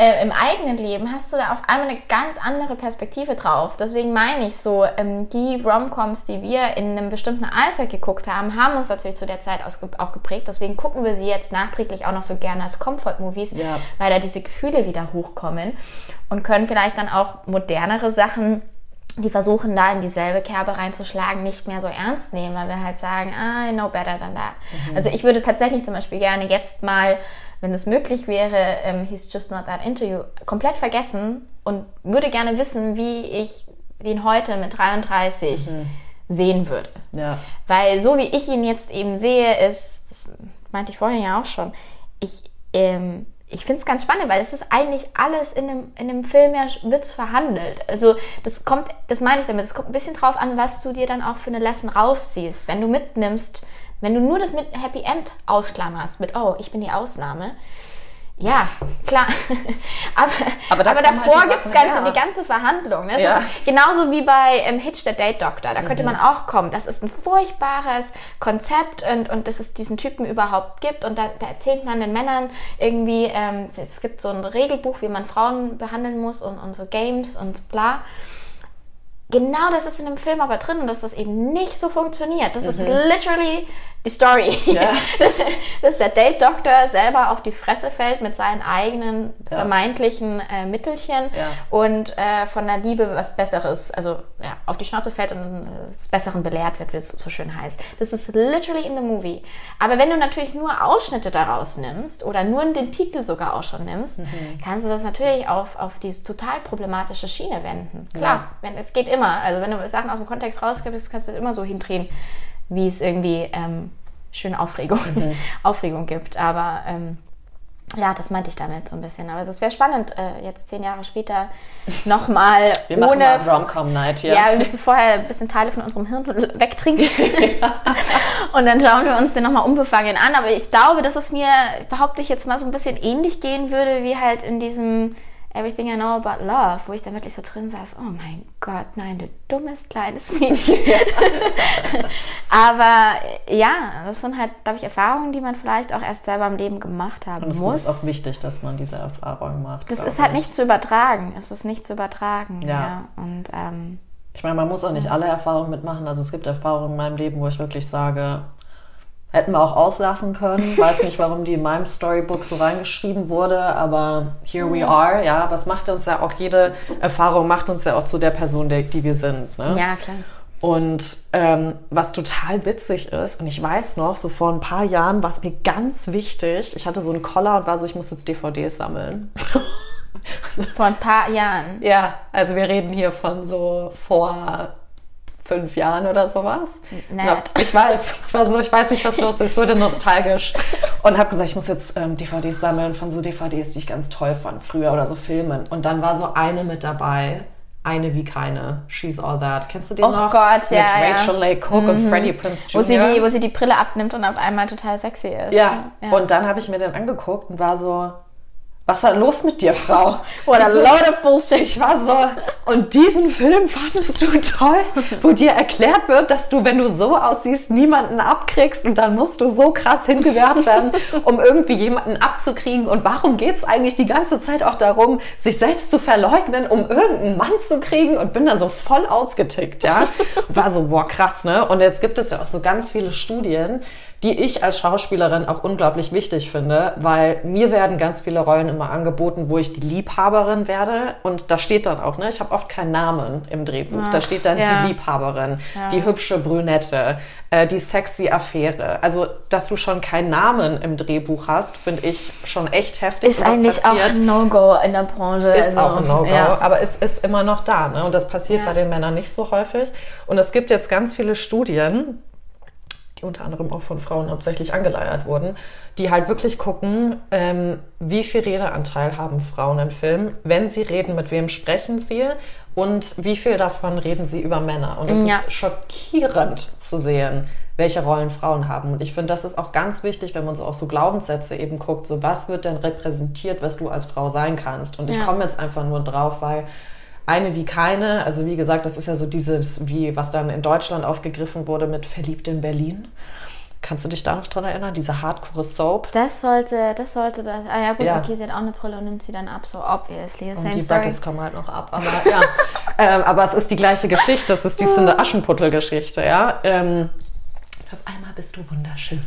Äh, Im eigenen Leben hast du da auf einmal eine ganz andere Perspektive drauf. Deswegen meine ich so, ähm, die Romcoms, die wir in einem bestimmten Alter geguckt haben, haben uns natürlich zu der Zeit auch geprägt. Deswegen gucken wir sie jetzt nachträglich auch noch so gerne als Comfort-Movies, Ja. weil da diese Gefühle wieder hochkommen und können vielleicht dann auch modernere Sachen die versuchen da in dieselbe Kerbe reinzuschlagen, nicht mehr so ernst nehmen, weil wir halt sagen, ah, I know better than that. Also ich würde tatsächlich zum Beispiel gerne jetzt mal, wenn es möglich wäre, ähm, He's Just Not That Into You, komplett vergessen und würde gerne wissen, wie ich den heute mit 33 sehen würde. Ja. Weil so wie ich ihn jetzt eben sehe, ist, das meinte ich vorhin ja auch schon, ich, ähm, ich finde es ganz spannend, weil es ist eigentlich alles in dem, in dem Film ja wird's verhandelt. Also das kommt, das meine ich damit, es kommt ein bisschen drauf an, was du dir dann auch für eine Lesson rausziehst. Wenn du mitnimmst, wenn du nur das mit Happy End ausklammerst, mit oh, ich bin die Ausnahme, ja, klar. aber, Aber da aber halt davor gibt's Sachen, ganze, ja. die ganze Verhandlung. Ne? Es Ja. ist genauso wie bei ähm, Hitch the Date Doctor. Da Mhm. könnte man auch kommen. Das ist ein furchtbares Konzept und, und dass es diesen Typen überhaupt gibt. Und da, da erzählt man den Männern irgendwie, ähm, es- es gibt so ein Regelbuch, wie man Frauen behandeln muss und, und so Games und bla. Genau das ist in dem Film aber drin und dass das eben nicht so funktioniert. Das ist literally die Story. Mhm. Ja. Dass, dass der Date-Doktor selber auf die Fresse fällt mit seinen eigenen Ja. vermeintlichen äh, Mittelchen Ja. und äh, von der Liebe was Besseres, also ja, auf die Schnauze fällt und äh, des Besseren belehrt wird, wie es so schön heißt. Das ist literally in the movie. Aber wenn du natürlich nur Ausschnitte daraus nimmst oder nur den Titel sogar auch schon nimmst, kannst du das natürlich auf, auf diese total problematische Schiene wenden. Klar, wenn, es geht immer. Also wenn du Sachen aus dem Kontext rausgibst, kannst du es immer so hindrehen, wie es irgendwie ähm, schön Aufregung, Aufregung gibt. Aber ähm, ja, das meinte ich damit so ein bisschen. Aber das wäre spannend, äh, jetzt zehn Jahre später nochmal Wir machen ohne. mal Rom-Com Night hier. ja, wir müssen vorher ein bisschen Teile von unserem Hirn wegtrinken. Und dann schauen wir uns den nochmal unbefangen an. Aber ich glaube, dass es mir, behaupte ich jetzt mal, so ein bisschen ähnlich gehen würde, wie halt in diesem Everything I Know About Love, wo ich dann wirklich so drin saß, oh mein Gott, nein, du dummes kleines Mädchen. Aber ja, das sind halt, glaube ich, Erfahrungen, die man vielleicht auch erst selber im Leben gemacht haben Und es muss. ist auch wichtig, dass man diese Erfahrung macht. das ist halt ich. nicht zu übertragen. Es ist nicht zu übertragen. Ja. Ja. Und ähm, Ich meine, man muss auch nicht alle Erfahrungen mitmachen. Also es gibt Erfahrungen in meinem Leben, wo ich wirklich sage, hätten wir auch auslassen können. Weiß nicht, warum die in meinem Storybook so reingeschrieben wurde, aber here we are. Ja, aber es macht uns ja auch jede Erfahrung macht uns ja auch zu der Person, der, die wir sind. Ne? ja, klar. Und ähm, was total witzig ist, und ich weiß noch, so vor ein paar Jahren war es mir ganz wichtig, ich hatte so einen Collar und war so, ich muss jetzt DVDs sammeln. Vor ein paar Jahren. Ja, also wir reden hier von so vor fünf Jahren oder sowas. Nett. Ich weiß, ich weiß, ich weiß nicht, was los ist. Ich wurde nostalgisch und habe gesagt, ich muss jetzt ähm, DVDs sammeln von so DVDs, die ich ganz toll fand früher oder so Filmen. Und dann war so eine mit dabei, eine wie keine. She's All That. Kennst du den Oh noch? Gott, ja, Mit ja. Rachel Lake Cook und Freddie Prinze Jr. Wo sie, die, wo sie die Brille abnimmt und auf einmal total sexy ist. ja. und dann habe ich mir den angeguckt und war so, was war los mit dir, Frau? What a so, load of bullshit. Ich war so, und diesen Film fandest du toll, wo dir erklärt wird, dass du, wenn du so aussiehst, niemanden abkriegst und dann musst du so krass hingewehrt werden, um irgendwie jemanden abzukriegen. Und warum geht's eigentlich die ganze Zeit auch darum, sich selbst zu verleugnen, um irgendeinen Mann zu kriegen? Und bin dann so voll ausgetickt, ja. Und war so, boah, krass, ne? Und jetzt gibt es ja auch so ganz viele Studien, die ich als Schauspielerin auch unglaublich wichtig finde, weil mir werden ganz viele Rollen immer angeboten, wo ich die Liebhaberin werde und da steht dann auch, ne, ich habe oft keinen Namen im Drehbuch, da steht dann ja. die Liebhaberin, die hübsche Brünette, äh, die sexy Affäre. Also, dass du schon keinen Namen im Drehbuch hast, finde ich schon echt heftig. Ist eigentlich auch passiert- ein No-Go in der Branche. ist also, auch ein No-Go, Ja. aber es ist immer noch da. Ne? Und das passiert Ja. bei den Männern nicht so häufig. Und es gibt jetzt ganz viele Studien, die unter anderem auch von Frauen hauptsächlich angeleiert wurden, die halt wirklich gucken, ähm, wie viel Redeanteil haben Frauen im Film, wenn sie reden, mit wem sprechen sie und wie viel davon reden sie über Männer. Und es Ja. ist schockierend zu sehen, welche Rollen Frauen haben. Und ich finde, das ist auch ganz wichtig, wenn man so auch so Glaubenssätze eben guckt, so was wird denn repräsentiert, was du als Frau sein kannst. Und ich Ja. komme jetzt einfach nur drauf, weil eine wie keine, also wie gesagt, das ist ja so dieses, wie was dann in Deutschland aufgegriffen wurde mit Verliebt in Berlin. Kannst du dich da noch dran erinnern? Diese Hardcore Soap. Das sollte, das sollte das. Ah ja, gut, Ja. okay, sie hat auch eine Brille und nimmt sie dann ab, so obviously. Und Same die story. Buckets kommen halt noch ab. Aber ja, ähm, aber es ist die gleiche Geschichte. Es ist diese Aschenputtel-Geschichte, ja. Ähm, auf einmal bist du wunderschön.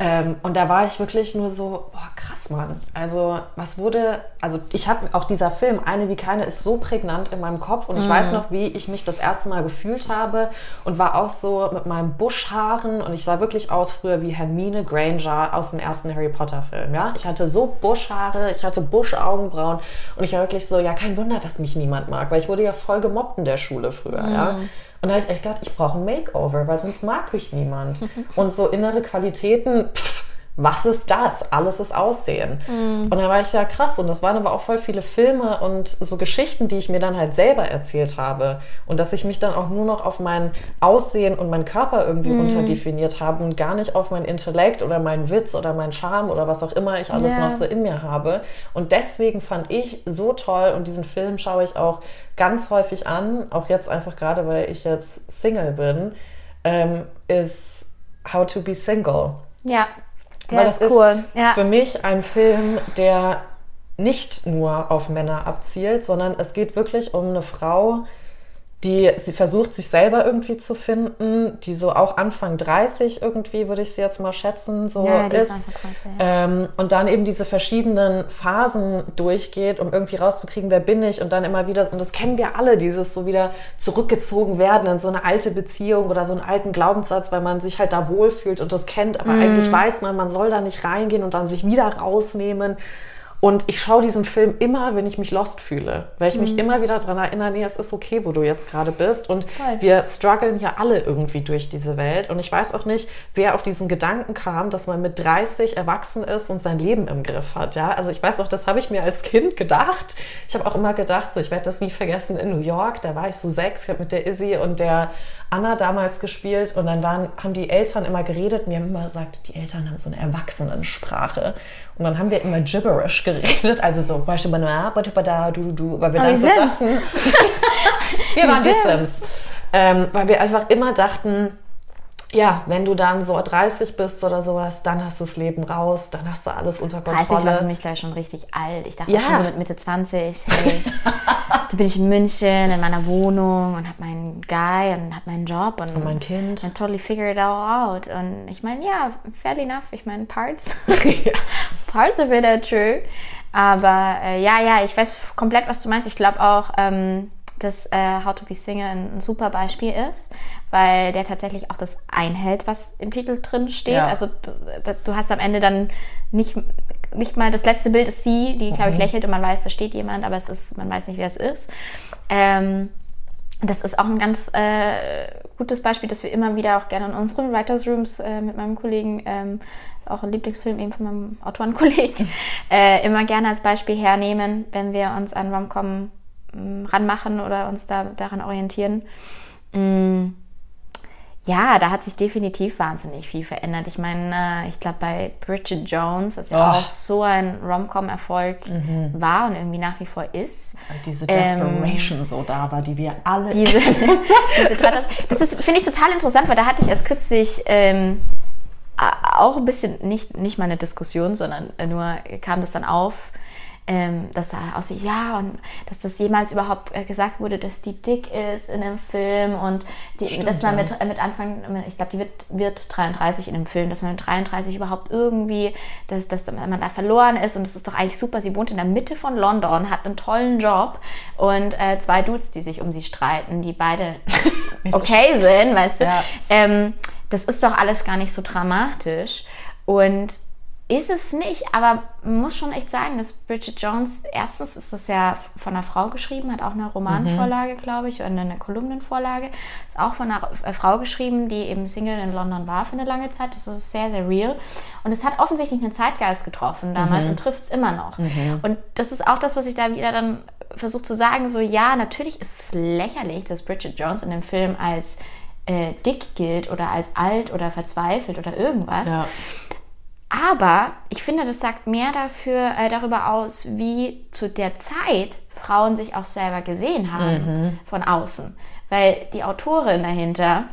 Ähm, und da war ich wirklich nur so, boah, krass, Mann. Also, was wurde, also ich habe auch dieser Film, Eine wie keine, ist so prägnant in meinem Kopf und ich weiß noch, wie ich mich das erste Mal gefühlt habe und war auch so mit meinen Buschhaaren und ich sah wirklich aus früher wie Hermine Granger aus dem ersten Harry Potter Film, ja. Ich hatte so Buschhaare, ich hatte Buschaugenbrauen und ich war wirklich so, ja, kein Wunder, dass mich niemand mag, weil ich wurde ja voll gemobbt in der Schule früher, ja. Und da habe ich echt gedacht, ich brauche ein Makeover, weil sonst mag mich niemand. Und so innere Qualitäten, pff, was ist das? Alles ist Aussehen. Und dann war ich ja krass. Und das waren aber auch voll viele Filme und so Geschichten, die ich mir dann halt selber erzählt habe. Und dass ich mich dann auch nur noch auf mein Aussehen und meinen Körper irgendwie unterdefiniert habe und gar nicht auf mein Intellekt oder meinen Witz oder meinen Charme oder was auch immer ich alles Ja. noch so in mir habe. Und deswegen fand ich so toll und diesen Film schaue ich auch ganz häufig an, auch jetzt einfach gerade, weil ich jetzt Single bin, ähm, ist How to be Single. Ja, der Weil ist das cool. ja. für mich ein Film, der nicht nur auf Männer abzielt, sondern es geht wirklich um eine Frau, die sie versucht, sich selber irgendwie zu finden, die so auch Anfang 30 irgendwie, würde ich sie jetzt mal schätzen, so Ja, ist ist. Anfang 30, ja. ähm, und dann eben diese verschiedenen Phasen durchgeht, um irgendwie rauszukriegen, wer bin ich und dann immer wieder, und das kennen wir alle, dieses so wieder zurückgezogen werden in so eine alte Beziehung oder so einen alten Glaubenssatz, weil man sich halt da wohlfühlt und das kennt, aber eigentlich weiß man, man soll da nicht reingehen und dann sich wieder rausnehmen. Und ich schaue diesen Film immer, wenn ich mich lost fühle, weil ich mich immer wieder daran erinnere, nee, es ist okay, wo du jetzt gerade bist. Und Voll. wir strugglen ja alle irgendwie durch diese Welt. Und ich weiß auch nicht, wer auf diesen Gedanken kam, dass man mit 30 erwachsen ist und sein Leben im Griff hat. Ja, also ich weiß auch, das habe ich mir als Kind gedacht. Ich habe auch immer gedacht, so ich werde das nie vergessen in New York. Da war ich so sechs, ich habe mit der Izzy und der Anna damals gespielt und dann waren, haben die Eltern immer geredet. Mir haben immer gesagt, die Eltern haben so eine Erwachsenensprache. Und dann haben wir immer Gibberish geredet, also so, weil wir dann so dachten, wir waren die Sims. Ähm, weil wir einfach immer dachten, ja, wenn du dann so 30 bist oder sowas, dann hast du das Leben raus, dann hast du alles unter 30 war für Kontrolle. mich gleich schon richtig alt. Ich dachte Ja. schon so mit Mitte 20, hey, da bin ich in München in meiner Wohnung und habe meinen Guy und habe meinen Job und, mein Kind. and totally figured it all out. Und ich meine, ja, fair enough. Ich meine, Parts, ja. parts of it are true. Aber äh, ja, ja, ich weiß komplett, was du meinst. Ich glaube auch, ähm, dass äh, How to Be Single ein, ein super Beispiel ist, weil der tatsächlich auch das einhält, was im Titel drin steht. Ja. Also du, du hast am Ende dann nicht, nicht mal das letzte Bild ist sie, die, glaube ich, lächelt und man weiß, da steht jemand, aber es ist, man weiß nicht, wer es ist. Ähm, das ist auch ein ganz äh, gutes Beispiel, das wir immer wieder auch gerne in unseren Writers Rooms äh, mit meinem Kollegen, ähm, auch ein Lieblingsfilm eben von meinem Autorenkollegen, äh, immer gerne als Beispiel hernehmen, wenn wir uns an Romcom ähm, ranmachen oder uns da daran orientieren. Mm, ja, da hat sich definitiv wahnsinnig viel verändert. Ich meine, äh, ich glaube, bei Bridget Jones, das ja Och. auch so ein Rom-Com-Erfolg war und irgendwie nach wie vor ist. Diese Desperation so da war, die wir alle. Diese, diese Tratas, das ist, finde ich, total interessant, weil da hatte ich erst kürzlich ähm, auch ein bisschen, nicht, nicht mal eine Diskussion, sondern nur kam das dann auf, ähm, dass er aussieht, ja, und dass das jemals überhaupt äh, gesagt wurde, dass die dick ist in dem Film und die, Stimmt, dass man ja. mit, äh, mit Anfang, ich glaube, die wird, wird 33 in dem Film, dass man mit 33 überhaupt irgendwie, dass, dass man da verloren ist und das ist doch eigentlich super. Sie wohnt in der Mitte von London, hat einen tollen Job und äh, zwei Dudes, die sich um sie streiten, die beide okay sind, weißt du. Ja. Ähm, das ist doch alles gar nicht so dramatisch und ist es nicht, aber man muss schon echt sagen, dass Bridget Jones, erstens ist es ja von einer Frau geschrieben, hat auch eine Romanvorlage, glaube ich, oder eine Kolumnenvorlage. Ist auch von einer Frau geschrieben, die eben Single in London war für eine lange Zeit. Das ist sehr, sehr real. Und es hat offensichtlich einen Zeitgeist getroffen damals und trifft es immer noch. Und das ist auch das, was ich da wieder dann versuche zu sagen. So, ja, natürlich ist es lächerlich, dass Bridget Jones in dem Film als äh, dick gilt oder als alt oder verzweifelt oder irgendwas. ja. Aber ich finde, das sagt mehr dafür, äh, darüber aus, wie zu der Zeit Frauen sich auch selber gesehen haben von außen. Weil die Autorin dahinter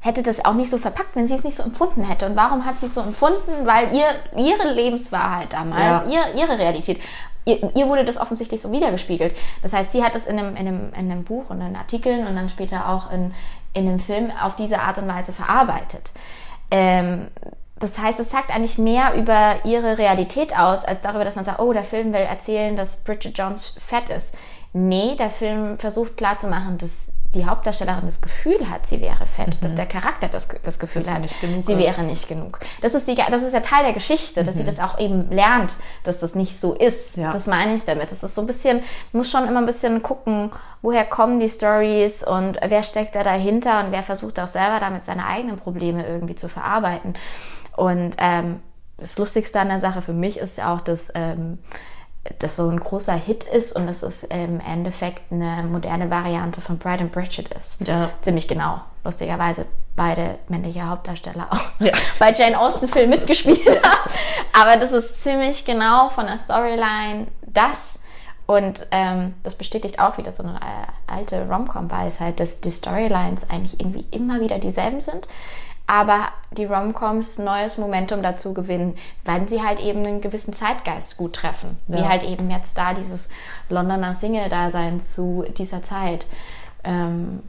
hätte das auch nicht so verpackt, wenn sie es nicht so empfunden hätte. Und warum hat sie es so empfunden? Weil ihr, ihre Lebenswahrheit damals, Ja. ihr, ihre Realität, ihr, ihr wurde das offensichtlich so wiedergespiegelt. Das heißt, sie hat das in einem, in, einem, in einem Buch und in Artikeln und dann später auch in, in einem Film auf diese Art und Weise verarbeitet. Ähm, das heißt, es sagt eigentlich mehr über ihre Realität aus, als darüber, dass man sagt, oh, der Film will erzählen, dass Bridget Jones fett ist. Nee, der Film versucht klarzumachen, dass die Hauptdarstellerin das Gefühl hat, sie wäre fett, dass der Charakter das, das Gefühl Dass hat, sie ist. wäre nicht genug. Das ist, die, das ist ja Teil der Geschichte, dass sie das auch eben lernt, dass das nicht so ist. Ja. Das meine ich damit. Das ist so ein bisschen, muss schon immer ein bisschen gucken, woher kommen die Stories und wer steckt da dahinter und wer versucht auch selber damit seine eigenen Probleme irgendwie zu verarbeiten. Und ähm, das Lustigste an der Sache für mich ist ja auch, dass ähm, das so ein großer Hit ist und dass es im Endeffekt eine moderne Variante von Bride and Bridget ist. Ja. Ziemlich genau. Lustigerweise beide männliche Hauptdarsteller auch Ja. bei Jane Austen Film mitgespielt haben. Aber das ist ziemlich genau von der Storyline das. Und ähm, das bestätigt auch wieder so eine äh, alte Rom-Com-Weisheit, dass die Storylines eigentlich irgendwie immer wieder dieselben sind. Aber die Rom-Coms neues Momentum dazu gewinnen, weil sie halt eben einen gewissen Zeitgeist gut treffen. Wie Ja. halt eben jetzt da dieses Londoner Single-Dasein zu dieser Zeit. Ähm,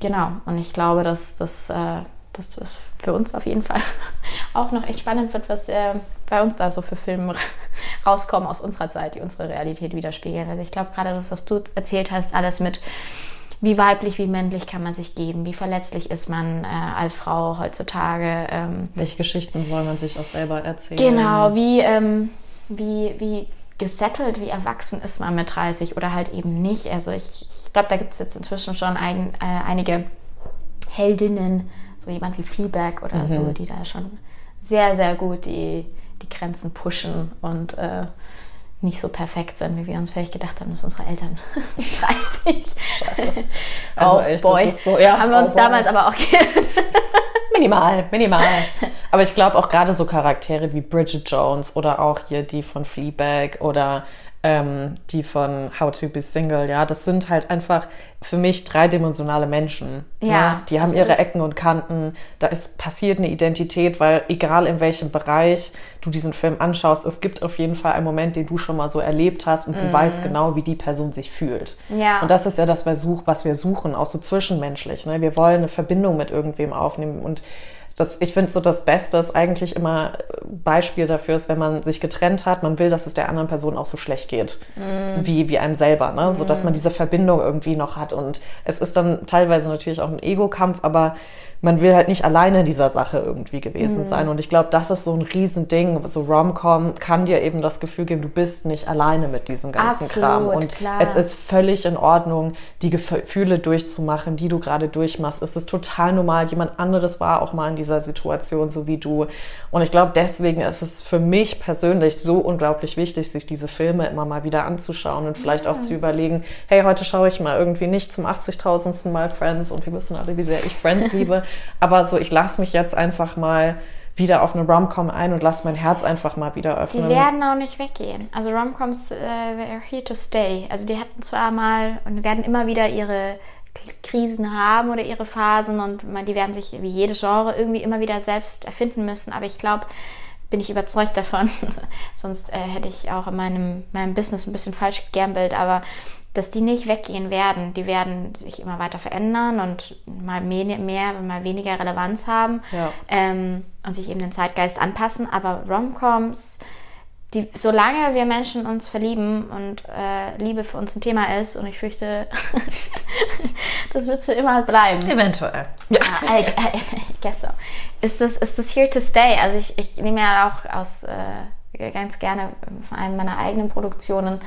genau. Und ich glaube, dass, dass, äh, dass das für uns auf jeden Fall auch noch echt spannend wird, was äh, bei uns da so für Filme rauskommen aus unserer Zeit, die unsere Realität widerspiegeln. Also ich glaube gerade das, was du erzählt hast, alles mit wie weiblich, wie männlich kann man sich geben, wie verletzlich ist man äh, als Frau heutzutage. Ähm, Welche Geschichten soll man sich auch selber erzählen? Genau, wie, ähm, wie, wie gesettelt, wie erwachsen ist man mit 30 oder halt eben nicht. Also ich, ich glaube, da gibt es jetzt inzwischen schon ein, äh, einige Heldinnen, so jemand wie Fleabag oder so, die da schon sehr, sehr gut die, die Grenzen pushen und äh, nicht so perfekt sind, wie wir uns vielleicht gedacht haben, dass unsere Eltern 30. Also oh echt, boy, so- ja, haben wir uns oh boy. damals aber auch geirrt. Minimal, minimal. Aber ich glaube auch gerade so Charaktere wie Bridget Jones oder auch hier die von Fleabag oder ähm, die von How to Be Single, ja, das sind halt einfach für mich dreidimensionale Menschen. Ja, Die haben ihre Ecken und Kanten, da ist passiert eine Identität, weil egal in welchem Bereich du diesen Film anschaust, es gibt auf jeden Fall einen Moment, den du schon mal so erlebt hast und du weißt genau, wie die Person sich fühlt. Mhm. Ja. Und das ist ja das, was wir suchen, auch so zwischenmenschlich. Ne? Wir wollen eine Verbindung mit irgendwem aufnehmen und das, ich finde so das Beste ist eigentlich immer äh, Beispiel dafür ist, wenn man sich getrennt hat, man will, dass es der anderen Person auch so schlecht geht, wie, wie einem selber, ne? so dass man diese Verbindung irgendwie noch hat. Und es ist dann teilweise natürlich auch ein Ego-Kampf, aber man will halt nicht alleine in dieser Sache irgendwie gewesen sein und ich glaube, das ist so ein Riesending, so Rom-Com kann dir eben das Gefühl geben, du bist nicht alleine mit diesem ganzen Absolut, Kram und klar. es ist völlig in Ordnung, die Gefühle durchzumachen, die du gerade durchmachst. Es ist total normal. Jemand anderes war auch mal in dieser Situation, so wie du. Und ich glaube, deswegen ist es für mich persönlich so unglaublich wichtig, sich diese Filme immer mal wieder anzuschauen und vielleicht ja. auch zu überlegen, hey, heute schaue ich mal irgendwie nicht zum 80.000. Mal Friends und wir wissen alle, wie sehr ich Friends liebe, aber so, ich lasse mich jetzt einfach mal wieder auf eine Romcom ein und lass mein Herz einfach mal wieder öffnen. Die werden auch nicht weggehen. Also Romcoms, uh, they're here to stay. Also die hatten zwar mal und werden immer wieder ihre Krisen haben oder ihre Phasen und die werden sich wie jedes Genre irgendwie immer wieder selbst erfinden müssen. Aber ich glaube, bin ich überzeugt davon, sonst äh, hätte ich auch in meinem, meinem Business ein bisschen falsch gegambelt, aber dass die nicht weggehen werden. Die werden sich immer weiter verändern und mal mehr, mehr mal weniger Relevanz haben ja. ähm, und sich eben den Zeitgeist anpassen. Aber Romcoms, die, solange wir Menschen uns verlieben und äh, Liebe für uns ein Thema ist, und ich fürchte, das wird so immer bleiben. Eventuell. Ja, I, I, I guess so. Ist das, ist das here to stay? Also ich, ich nehme ja auch aus äh, ganz gerne von einem meiner eigenen Produktionen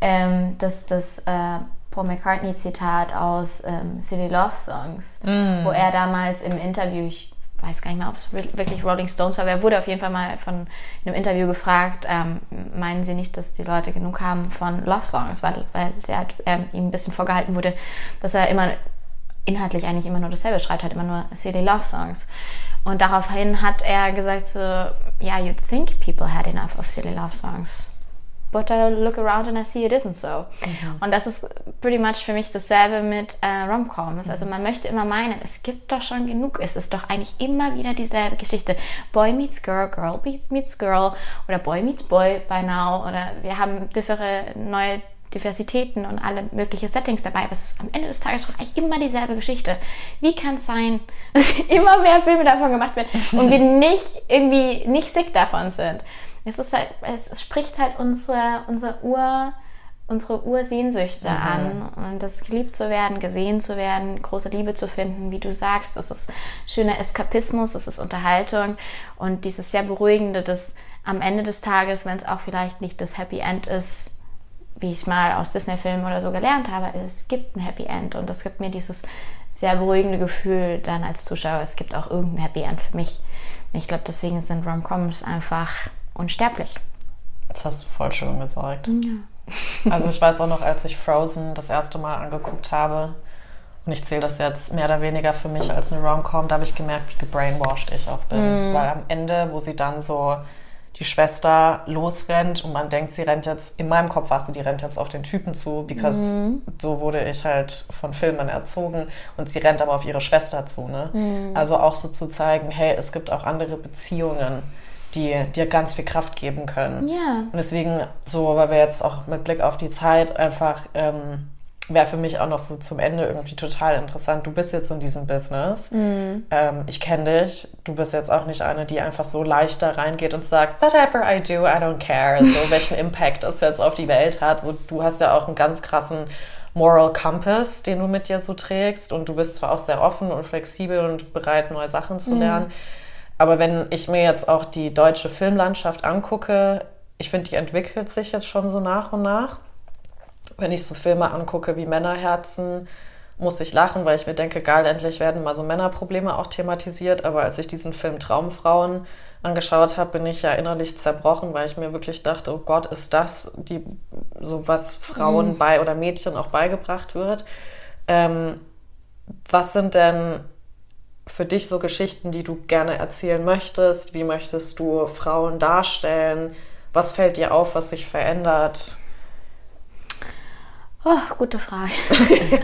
ähm, das, das äh, Paul McCartney-Zitat aus ähm, City Love Songs, mm. wo er damals im Interview, ich weiß gar nicht mehr, ob es wirklich Rolling Stones war, aber er wurde auf jeden Fall mal von in einem Interview gefragt, ähm, meinen Sie nicht, dass die Leute genug haben von Love Songs, weil, weil hat, ähm, ihm ein bisschen vorgehalten wurde, dass er immer inhaltlich eigentlich immer nur dasselbe schreibt, halt immer nur Silly Love Songs. Und daraufhin hat er gesagt so, yeah, you'd think people had enough of Silly Love Songs but I look around and I see it isn't so. Mhm. Und das ist pretty much für mich dasselbe mit äh, Romcoms. Also man möchte immer meinen, es gibt doch schon genug. Es ist doch eigentlich immer wieder dieselbe Geschichte. Boy meets Girl, Girl meets Girl oder Boy meets Boy by now oder wir haben differe neue Diversitäten und alle möglichen Settings dabei, aber es ist am Ende des Tages doch eigentlich immer dieselbe Geschichte. Wie kann es sein, dass immer mehr Filme davon gemacht werden und wir nicht irgendwie nicht sick davon sind? es ist halt, es, es spricht halt unsere, unsere Ur, unsere Ursehnsüchte mhm. an und das geliebt zu werden, gesehen zu werden, große Liebe zu finden, wie du sagst, das ist schöner Eskapismus, das ist Unterhaltung und dieses sehr beruhigende, das am Ende des Tages, wenn es auch vielleicht nicht das Happy End ist, wie ich mal aus Disney-Filmen oder so gelernt habe, es gibt ein Happy End und das gibt mir dieses sehr beruhigende Gefühl dann als Zuschauer, es gibt auch irgendein Happy End für mich. Ich glaube, deswegen sind Rom-Coms einfach unsterblich. Das hast du voll schön gesagt. Ja. also ich weiß auch noch, als ich Frozen das erste Mal angeguckt habe, und ich zähle das jetzt mehr oder weniger für mich als eine Rom-Com, da habe ich gemerkt, wie gebrainwashed ich auch bin. Mm. Weil am Ende, wo sie dann so die Schwester losrennt und man denkt, sie rennt jetzt, in meinem Kopf war sie, die rennt jetzt auf den Typen zu, because mm. so wurde ich halt von Filmen erzogen und sie rennt aber auf ihre Schwester zu. Ne? Mm. Also auch so zu zeigen, hey, es gibt auch andere Beziehungen die dir ganz viel Kraft geben können. Ja. Und deswegen, so, weil wir jetzt auch mit Blick auf die Zeit einfach, ähm, wäre für mich auch noch so zum Ende irgendwie total interessant. Du bist jetzt in diesem Business. Mhm. Ähm, ich kenne dich. Du bist jetzt auch nicht eine, die einfach so leicht da reingeht und sagt, whatever I do, I don't care. So, welchen Impact es jetzt auf die Welt hat. So, du hast ja auch einen ganz krassen Moral Compass, den du mit dir so trägst. Und du bist zwar auch sehr offen und flexibel und bereit, neue Sachen zu mhm. lernen. Mhm aber wenn ich mir jetzt auch die deutsche Filmlandschaft angucke, ich finde, die entwickelt sich jetzt schon so nach und nach. Wenn ich so Filme angucke wie Männerherzen, muss ich lachen, weil ich mir denke, geil, endlich werden mal so Männerprobleme auch thematisiert. Aber als ich diesen Film Traumfrauen angeschaut habe, bin ich ja innerlich zerbrochen, weil ich mir wirklich dachte, oh Gott, ist das die, so was Frauen mhm. bei oder Mädchen auch beigebracht wird. Ähm, was sind denn für dich so Geschichten, die du gerne erzählen möchtest? Wie möchtest du Frauen darstellen? Was fällt dir auf, was sich verändert? Oh, gute Frage.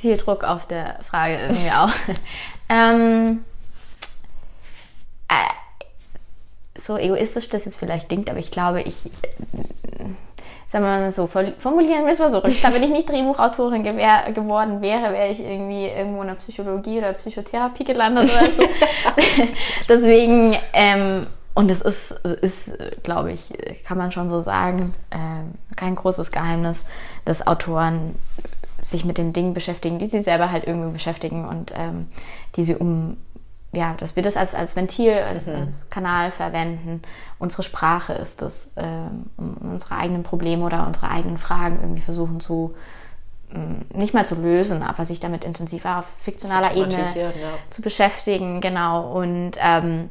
Viel Druck auf der Frage irgendwie auch. ähm, äh, so egoistisch das jetzt vielleicht klingt, aber ich glaube, ich sagen wir mal so, formulieren wir es mal so. Glaube, wenn ich nicht Drehbuchautorin geworden wäre, wäre ich irgendwie irgendwo in der Psychologie oder Psychotherapie gelandet oder so. Deswegen, ähm, und es ist, ist glaube ich, kann man schon so sagen, ähm, kein großes Geheimnis, dass Autoren sich mit den Dingen beschäftigen, die sie selber halt irgendwie beschäftigen und ähm, die sie um ja, dass wir das als, als Ventil, als, mhm. als Kanal verwenden. Unsere Sprache ist das, ähm, um unsere eigenen Probleme oder unsere eigenen Fragen irgendwie versuchen zu nicht mal zu lösen, aber sich damit intensiver auf fiktionaler Ebene ja. zu beschäftigen, genau. Und ähm,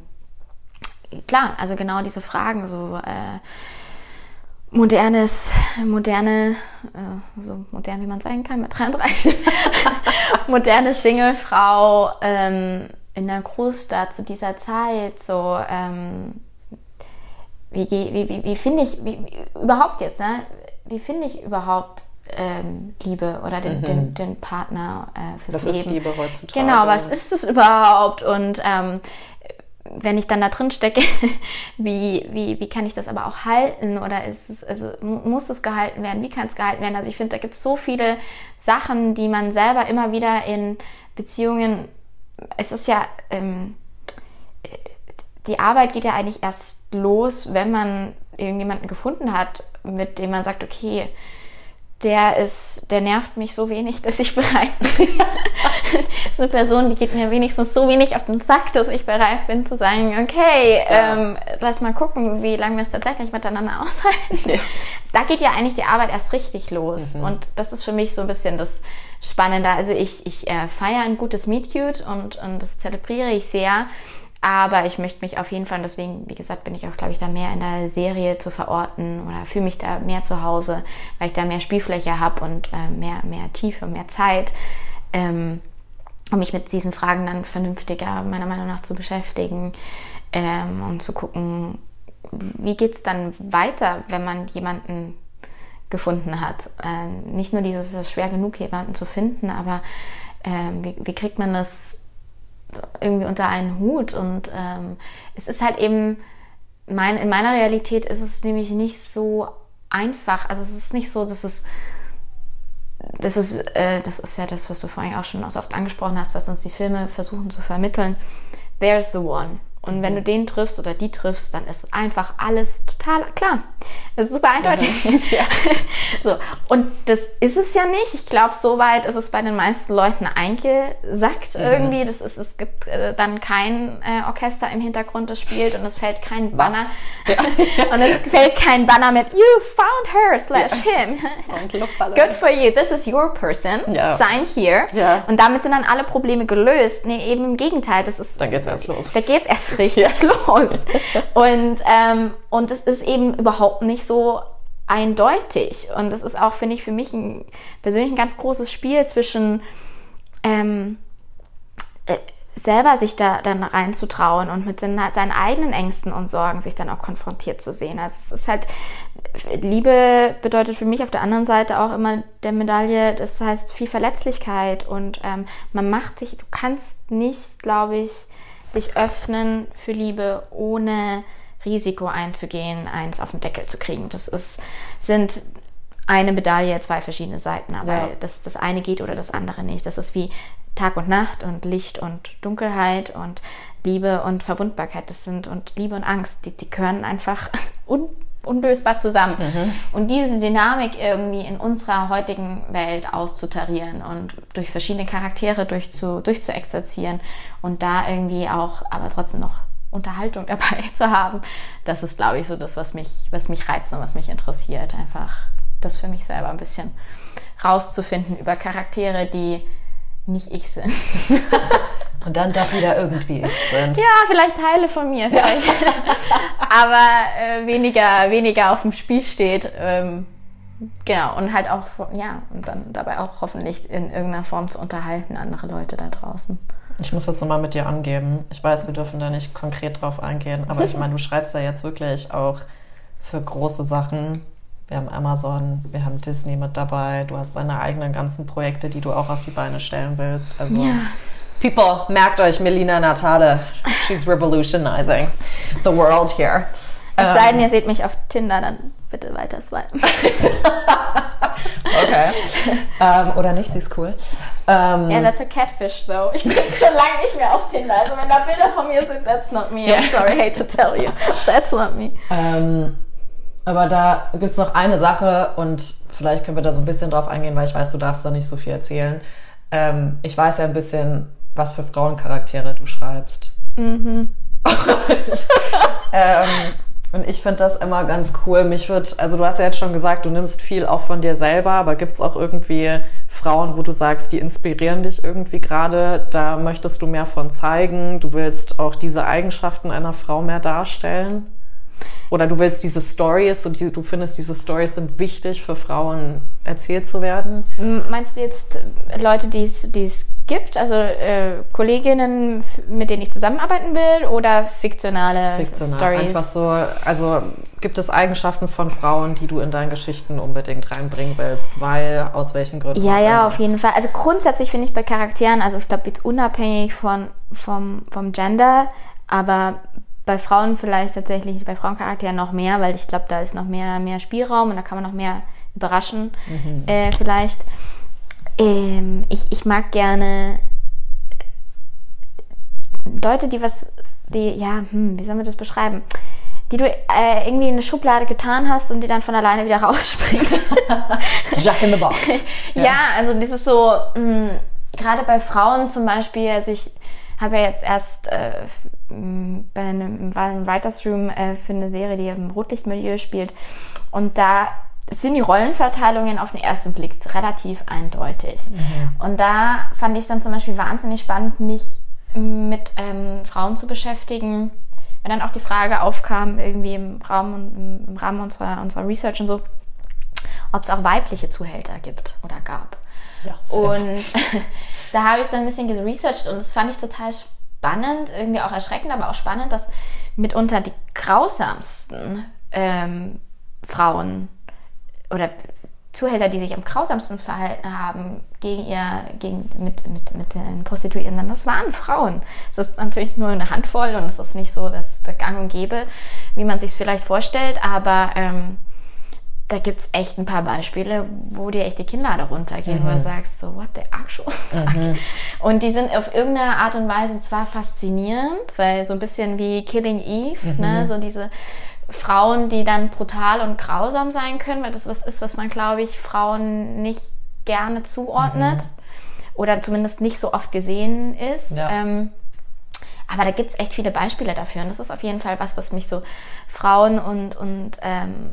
klar, also genau diese Fragen, so äh, modernes, moderne, äh, so modern wie man sein kann mit 33, moderne Singlefrau ähm, in einer Großstadt zu dieser Zeit, so ähm, wie, wie, wie, wie finde ich, wie, wie, überhaupt jetzt, ne? wie finde ich überhaupt ähm, Liebe oder den, den, den Partner äh, fürs Mhm. Was ist Leben? Liebe heutzutage? Genau, was ist es überhaupt? Und ähm, wenn ich dann da drin stecke, wie, wie, wie kann ich das aber auch halten? Oder ist es, also mu- muss es gehalten werden? Wie kann es gehalten werden? Also ich finde, da gibt es so viele Sachen, die man selber immer wieder in Beziehungen, es ist ja, ähm, die Arbeit geht ja eigentlich erst los, wenn man irgendjemanden gefunden hat, mit dem man sagt, okay, der ist, der nervt mich so wenig, dass ich bereit bin. das ist eine Person, die geht mir wenigstens so wenig auf den Sack, dass ich bereit bin zu sagen, okay, Ja. ähm, lass mal gucken, wie lange wir es tatsächlich miteinander aushalten. Ja. Da geht ja eigentlich die Arbeit erst richtig los. Mhm. Und das ist für mich so ein bisschen das Spannende. Also ich, ich äh, feiere ein gutes Meet Cute und, und das zelebriere ich sehr. Aber ich möchte mich auf jeden Fall, deswegen, wie gesagt, bin ich auch, glaube ich, da mehr in der Serie zu verorten oder fühle mich da mehr zu Hause, weil ich da mehr Spielfläche habe und äh, mehr, mehr Tiefe, mehr Zeit, ähm, um mich mit diesen Fragen dann vernünftiger, meiner Meinung nach, zu beschäftigen ähm, und zu gucken, wie geht es dann weiter, wenn man jemanden gefunden hat. Ähm, nicht nur dieses, es ist schwer genug, jemanden zu finden, aber ähm, wie, wie kriegt man das irgendwie unter einen Hut? Und ähm, es ist halt eben, mein, in meiner Realität ist es nämlich nicht so einfach. Also es ist nicht so, dass es das ist, äh, das ist ja das, was du vorhin auch schon so oft angesprochen hast, was uns die Filme versuchen zu vermitteln. There's the one. Und wenn du den triffst oder die triffst, dann ist einfach alles total klar. Das ist super eindeutig. so. Und das ist es ja nicht. Ich glaube, soweit ist es bei den meisten Leuten eingesackt irgendwie. Das ist, es gibt äh, dann kein äh, Orchester im Hintergrund, das spielt und es fällt kein Banner. Was? und es fällt kein Banner mit You found her slash him. Und. Good for you, this is your person. Ja. Sign here. Ja. Und damit sind dann alle Probleme gelöst. Nee, eben im Gegenteil. Das ist, Dann geht's erst los. da geht's erst richtig los. Und, ähm, und es ist eben überhaupt nicht so eindeutig. Und das ist auch, finde ich, für mich ein, persönlich ein ganz großes Spiel zwischen ähm, äh, selber sich da dann reinzutrauen und mit seinen, seinen eigenen Ängsten und Sorgen sich dann auch konfrontiert zu sehen. Also es ist halt, Liebe bedeutet für mich auf der anderen Seite auch immer der Medaille, das heißt viel Verletzlichkeit und ähm, man macht sich, du kannst nicht, glaube ich, dich öffnen für Liebe ohne Risiko einzugehen, eins auf den Deckel zu kriegen. Das ist, sind eine Medaille, zwei verschiedene Seiten, aber Ja. das, das eine geht oder das andere nicht. Das ist wie Tag und Nacht und Licht und Dunkelheit und Liebe und Verwundbarkeit. Das sind und Liebe und Angst, die, die gehören einfach un, unlösbar zusammen. Und diese Dynamik irgendwie in unserer heutigen Welt auszutarieren und durch verschiedene Charaktere durchzu, durchzuexerzieren und da irgendwie auch, aber trotzdem noch Unterhaltung dabei zu haben, das ist, glaube ich, so das, was mich, was mich reizt und was mich interessiert. Einfach das für mich selber ein bisschen rauszufinden über Charaktere, die nicht ich sind. Und dann doch wieder irgendwie ich sind. Ja, vielleicht Teile von mir, vielleicht. aber äh, weniger, weniger auf dem Spiel steht. Ähm, genau, und halt auch, ja, und dann dabei auch hoffentlich in irgendeiner Form zu unterhalten, andere Leute da draußen. Ich muss jetzt nochmal mit dir angeben. Ich weiß, wir dürfen da nicht konkret drauf eingehen, aber ich meine, du schreibst ja jetzt wirklich auch für große Sachen. Wir haben Amazon, wir haben Disney mit dabei. Du hast deine eigenen ganzen Projekte, die du auch auf die Beine stellen willst. Also, Ja. People, merkt euch, Melina Natale, she's revolutionizing the world here. Es sei denn, ihr seht mich auf Tinder, dann bitte weiter swipen. Okay. ähm, oder nicht, sie ist cool. Ähm, Ja, that's a catfish, though. Ich bin schon lange nicht mehr auf Tinder. Also, wenn da Bilder von mir sind, that's not me. I'm sorry, hate to tell you. That's not me. Ähm, aber da gibt es noch eine Sache und vielleicht können wir da so ein bisschen drauf eingehen, weil ich weiß, du darfst da nicht so viel erzählen. Ähm, ich weiß ja ein bisschen, was für Frauencharaktere du schreibst. Und, ähm, Und ich finde das immer ganz cool. Mich wird, also du hast ja jetzt schon gesagt, du nimmst viel auch von dir selber, aber gibt es auch irgendwie Frauen, wo du sagst, die inspirieren dich irgendwie gerade, da möchtest du mehr von zeigen, du willst auch diese Eigenschaften einer Frau mehr darstellen? Oder du willst diese Stories und die, du findest, diese Stories sind wichtig für Frauen erzählt zu werden? Meinst du jetzt Leute, die es gibt, also äh, Kolleginnen, mit denen ich zusammenarbeiten will, oder fiktionale Fiktional, Stories? Einfach so, also gibt es Eigenschaften von Frauen, die du in deinen Geschichten unbedingt reinbringen willst, weil aus welchen Gründen? Ja, ja, auf jeden Fall. Also grundsätzlich finde ich bei Charakteren, also ich glaube jetzt unabhängig von vom, vom Gender, aber bei Frauen vielleicht tatsächlich, bei Frauencharakteren noch mehr, weil ich glaube, da ist noch mehr, mehr Spielraum und da kann man noch mehr überraschen, mhm. äh, vielleicht. Ähm, ich, ich mag gerne äh, Leute, die was, die, ja, hm, wie soll man das beschreiben? Die du äh, irgendwie in eine Schublade getan hast und die dann von alleine wieder rausspringen. Jack in the Box. ja. ja, also dieses so, hm, gerade bei Frauen zum Beispiel, also ich habe ja jetzt erst äh, bei einem, war im Writers Room äh, für eine Serie, die im Rotlichtmilieu spielt. Und da sind die Rollenverteilungen auf den ersten Blick relativ eindeutig. Mhm. Und da fand ich es dann zum Beispiel wahnsinnig spannend, mich mit ähm, Frauen zu beschäftigen. Wenn dann auch die Frage aufkam, irgendwie im Raum im, im Rahmen unserer, unserer Research und so, ob es auch weibliche Zuhälter gibt oder gab. Ja, und da habe ich dann ein bisschen geresearched und das fand ich total spannend irgendwie auch erschreckend, aber auch spannend, dass mitunter die grausamsten ähm, Frauen oder Zuhälter, die sich am grausamsten verhalten haben gegen ihr, gegen, mit, mit, mit den Prostituierten, das waren Frauen. Es ist natürlich nur eine Handvoll und es ist nicht so das, das Gang und Gäbe, wie man sich es vielleicht vorstellt, aber ähm, da gibt es echt ein paar Beispiele, wo dir echt die Kinder darunter gehen, mhm. wo du sagst, so, what the actual fuck? Mhm. Und die sind auf irgendeine Art und Weise zwar faszinierend, weil so ein bisschen wie Killing Eve, ne, mhm. ne, so diese Frauen, die dann brutal und grausam sein können, weil das was ist, was man, glaube ich, Frauen nicht gerne zuordnet mhm. oder zumindest nicht so oft gesehen ist. Ja. Ähm, aber da gibt es echt viele Beispiele dafür. Und das ist auf jeden Fall was, was mich so Frauen und, und ähm,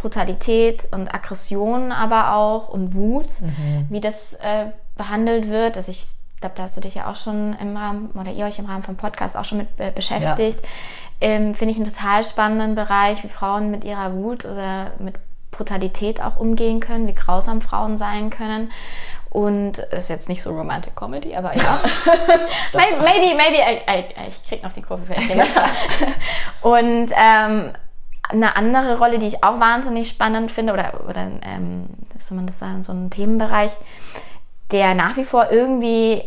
Brutalität und Aggression aber auch und Wut, mhm. wie das äh, behandelt wird. Also ich glaube, da hast du dich ja auch schon im Rahmen oder ihr euch im Rahmen vom Podcast auch schon mit äh, beschäftigt. Ja. Ähm, Finde ich einen total spannenden Bereich, wie Frauen mit ihrer Wut oder mit Brutalität auch umgehen können, wie grausam Frauen sein können. Und ist jetzt nicht so Romantic Comedy, aber ja. maybe, maybe, maybe I, I, ich krieg noch die Kurve für Und ähm, eine andere Rolle, die ich auch wahnsinnig spannend finde, oder, oder ähm, soll man das sagen, so ein Themenbereich, der nach wie vor irgendwie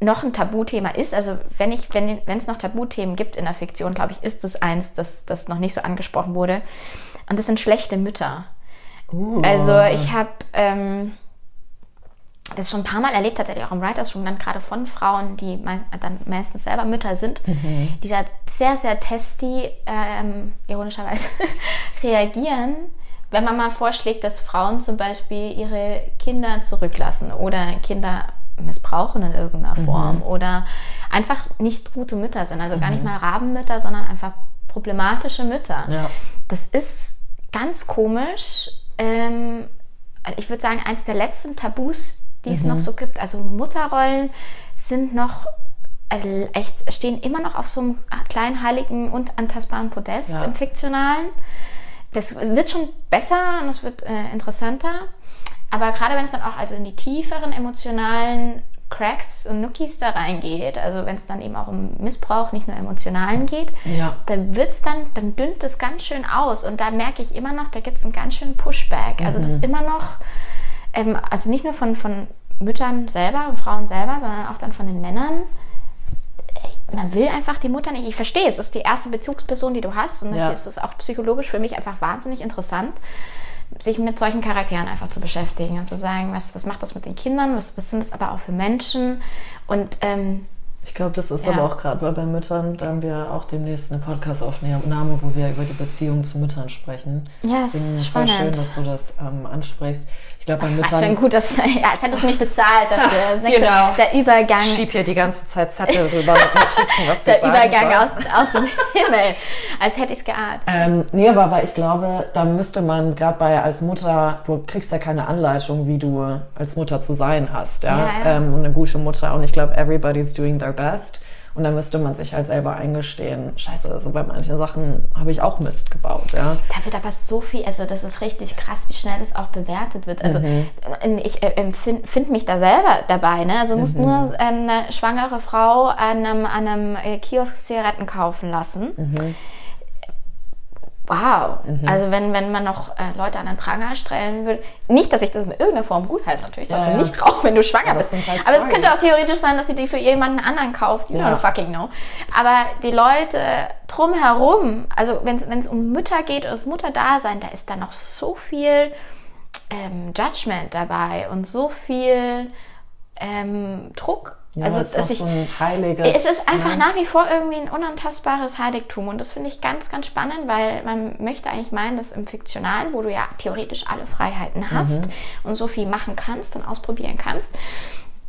noch ein Tabuthema ist. Also wenn ich, wenn es noch Tabuthemen gibt in der Fiktion, glaube ich, ist es eins, das, das noch nicht so angesprochen wurde. Und das sind schlechte Mütter. Uh. Also ich habe ähm, das schon ein paar Mal erlebt, tatsächlich auch im Writers Room, dann gerade von Frauen, die me dann meistens selber Mütter sind, mhm. die da sehr, sehr testy, ähm, ironischerweise, reagieren, wenn man mal vorschlägt, dass Frauen zum Beispiel ihre Kinder zurücklassen oder Kinder missbrauchen in irgendeiner mhm. Form oder einfach nicht gute Mütter sind. Also mhm. gar nicht mhm. mal Rabenmütter, sondern einfach problematische Mütter. Ja. Das ist ganz komisch. Ähm, ich würde sagen, eins der letzten Tabus, die es mhm. noch so gibt. Also Mutterrollen sind noch äh, echt, stehen immer noch auf so einem kleinen heiligen und antastbaren Podest ja. im Fiktionalen. Das wird schon besser und es wird äh, interessanter. Aber gerade wenn es dann auch also in die tieferen emotionalen Cracks und Nookies da reingeht, also wenn es dann eben auch um Missbrauch, nicht nur emotionalen geht, ja. dann wird's dann, dann dünnt es ganz schön aus. Und da merke ich immer noch, da gibt es einen ganz schönen Pushback. Also mhm. das immer noch ähm, also nicht nur von, von Müttern selber, Frauen selber, sondern auch dann von den Männern. Man will einfach die Mutter nicht. Ich verstehe, es ist die erste Bezugsperson, die du hast. Und ja. ist es auch psychologisch für mich einfach wahnsinnig interessant, sich mit solchen Charakteren einfach zu beschäftigen und zu sagen, was, was macht das mit den Kindern, was, was sind das aber auch für Menschen. Und ähm, ich glaube, das ist ja. aber auch gerade bei Müttern, da haben wir auch demnächst eine Podcast-Aufnahme, wo wir über die Beziehung zu Müttern sprechen. Ja, das ist spannend. schön, dass du das ähm, ansprichst Ich glaube, bei Was für ein gutes, ja, als hättest du mich bezahlt dafür. Das nächste, Genau. Der Übergang, Schieb hier die ganze Zeit Zettel rüber mit Notizen, was du der Übergang aus, aus dem Himmel. Als hätte ich es geahnt. Ähm, nee, aber weil ich glaube, da müsste man gerade bei als Mutter, du kriegst ja keine Anleitung, wie du als Mutter zu sein hast, ja, Ja, ja. Ähm, und eine gute Mutter. Und ich glaube, everybody's doing their best. Und dann müsste man sich halt selber eingestehen, scheiße, also bei manchen Sachen habe ich auch Mist gebaut, ja. Da wird aber so viel, also das ist richtig krass, wie schnell das auch bewertet wird. Also Mhm. ich äh, finde mich da selber dabei. Ne? Also du musst Mhm. nur ähm, eine schwangere Frau an einem, an einem äh, Kiosk Zigaretten kaufen lassen. Mhm. Wow. Also wenn, wenn man noch äh, Leute an den Pranger stellen würde. Nicht, dass ich das in irgendeiner Form gut heiße. Natürlich darfst Ja, du ja. nicht rauchen, wenn du schwanger Aber bist. halt Aber es könnte auch theoretisch sein, dass sie die für jemanden anderen kauft. You Ja. don't fucking know. Aber die Leute drumherum, also wenn es um Mütter geht und das Mutterdasein, da ist da noch so viel ähm, Judgment dabei und so viel ähm, Druck. Ja, also, es ist dass ich, so ein heiliges. es ist einfach ne? nach wie vor irgendwie ein unantastbares Heiligtum und das finde ich ganz, ganz spannend, weil man möchte eigentlich meinen, dass im Fiktionalen, wo du ja theoretisch alle Freiheiten hast Mhm. und so viel machen kannst und ausprobieren kannst,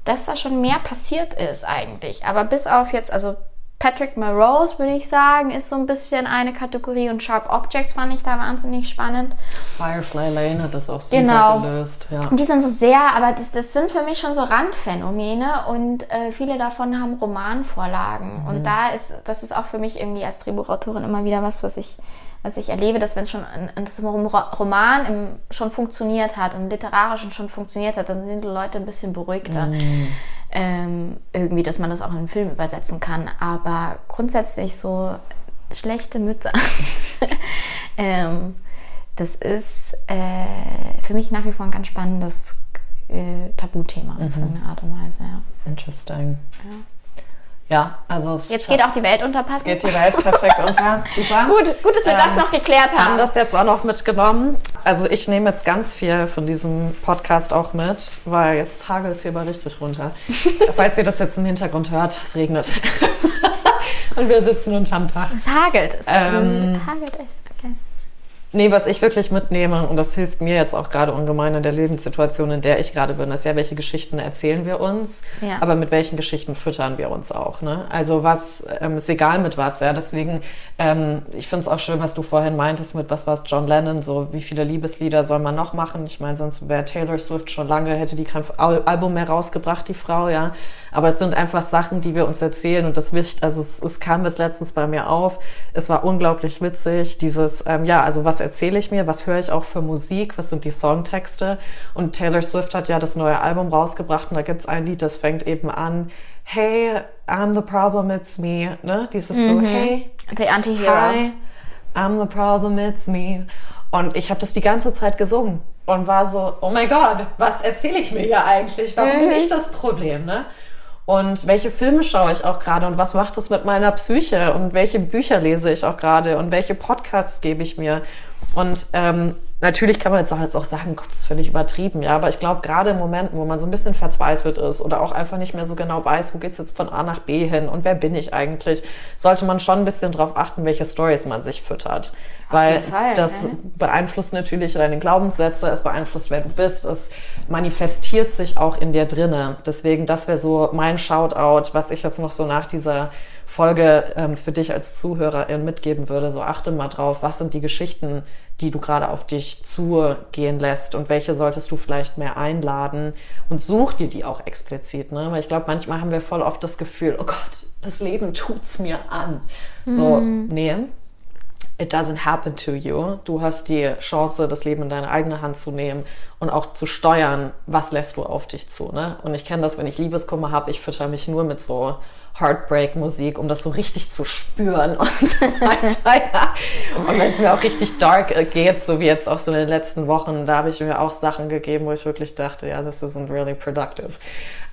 dass da schon mehr passiert ist eigentlich. Aber bis auf jetzt, also Patrick Melrose, würde ich sagen, ist so ein bisschen eine Kategorie und Sharp Objects fand ich da wahnsinnig spannend. Firefly Lane hat das auch super Genau. gelöst, ja. Und die sind so sehr, aber das, das sind für mich schon so Randphänomene und äh, viele davon haben Romanvorlagen. Und da ist, das ist auch für mich irgendwie als Drehbuchautorin immer wieder was, was ich, was ich erlebe, dass wenn es schon ein, ein das Rom- Roman im, schon funktioniert hat, im Literarischen schon funktioniert hat, dann sind die Leute ein bisschen beruhigter. Ähm, irgendwie, dass man das auch in einen Film übersetzen kann. Aber grundsätzlich so schlechte Mütter. ähm, das ist äh, für mich nach wie vor ein ganz spannendes äh, Tabuthema auf irgendeine Art und Weise. Ja. Interesting. Ja, also es Jetzt geht auch die Welt unter Passen. geht die Welt perfekt unter. Super. Gut, gut, dass wir das Ähm, noch geklärt haben. haben das jetzt auch noch mitgenommen. Also ich nehme jetzt ganz viel von diesem Podcast auch mit, weil jetzt hagelt es hier mal richtig runter. Falls ihr das jetzt im Hintergrund hört, es regnet. Und wir sitzen unterm Dach. es hagelt. Es Ähm, hagelt es. Nee, was ich wirklich mitnehme, und das hilft mir jetzt auch gerade ungemein in der Lebenssituation, in der ich gerade bin, ist ja, welche Geschichten erzählen wir uns, Ja. aber mit welchen Geschichten füttern wir uns auch. Ne? Also was, ähm, ist egal mit was, ja. Deswegen, ähm, ich finde es auch schön, was du vorhin meintest mit, was war es, John Lennon, so wie viele Liebeslieder soll man noch machen? Ich meine, sonst wäre Taylor Swift schon lange, hätte die kein Al Album mehr rausgebracht, die Frau, ja. Aber es sind einfach Sachen, die wir uns erzählen und das wichtig, also es, es kam bis letztens bei mir auf. Es war unglaublich witzig, dieses, ähm, ja, also was erzähle ich mir, was höre ich auch für Musik, was sind die Songtexte und Taylor Swift hat ja das neue Album rausgebracht und da gibt's ein Lied, das fängt eben an, hey, I'm the problem, it's me, ne, dieses so, hey, The Anti-Hero. Hi, I'm the problem, it's me. Und ich habe das die ganze Zeit gesungen und war so, oh mein Gott, was erzähle ich mir hier eigentlich? Warum bin ich das Problem, ne? Und welche Filme schaue ich auch gerade und was macht das mit meiner Psyche und welche Bücher lese ich auch gerade und welche Podcasts gebe ich mir? Und ähm, natürlich kann man jetzt auch, jetzt auch sagen, Gott, das ist völlig übertrieben, ja, aber ich glaube, gerade in Momenten, wo man so ein bisschen verzweifelt ist oder auch einfach nicht mehr so genau weiß, wo geht's jetzt von A nach B hin und wer bin ich eigentlich, sollte man schon ein bisschen drauf achten, welche Stories man sich füttert. Weil Fall, das ne? beeinflusst natürlich deine Glaubenssätze, es beeinflusst, wer du bist, es manifestiert sich auch in dir drinne. Deswegen, das wäre so mein Shoutout, was ich jetzt noch so nach dieser Folge ähm, für dich als Zuhörerin mitgeben würde. So achte mal drauf, was sind die Geschichten, die du gerade auf dich zugehen lässt und welche solltest du vielleicht mehr einladen und such dir die auch explizit, ne? Weil ich glaube, manchmal haben wir voll oft das Gefühl, oh Gott, das Leben tut's mir an. So, nee, It doesn't happen to you. Du hast die Chance, das Leben in deine eigene Hand zu nehmen und auch zu steuern, was lässt du auf dich zu. Ne? Und ich kenne das, wenn ich Liebeskummer habe, ich fütter mich nur mit so Heartbreak-Musik, um das so richtig zu spüren und. Und wenn es mir auch richtig dark äh, geht, so wie jetzt auch so in den letzten Wochen, da habe ich mir auch Sachen gegeben, wo ich wirklich dachte, ja, this isn't really productive.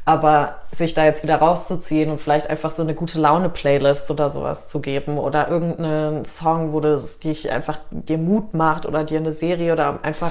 Aber sich da jetzt wieder rauszuziehen und vielleicht einfach so eine gute Laune-Playlist oder sowas zu geben oder irgendeinen Song, wo das dich einfach dir Mut macht oder dir eine Serie oder einfach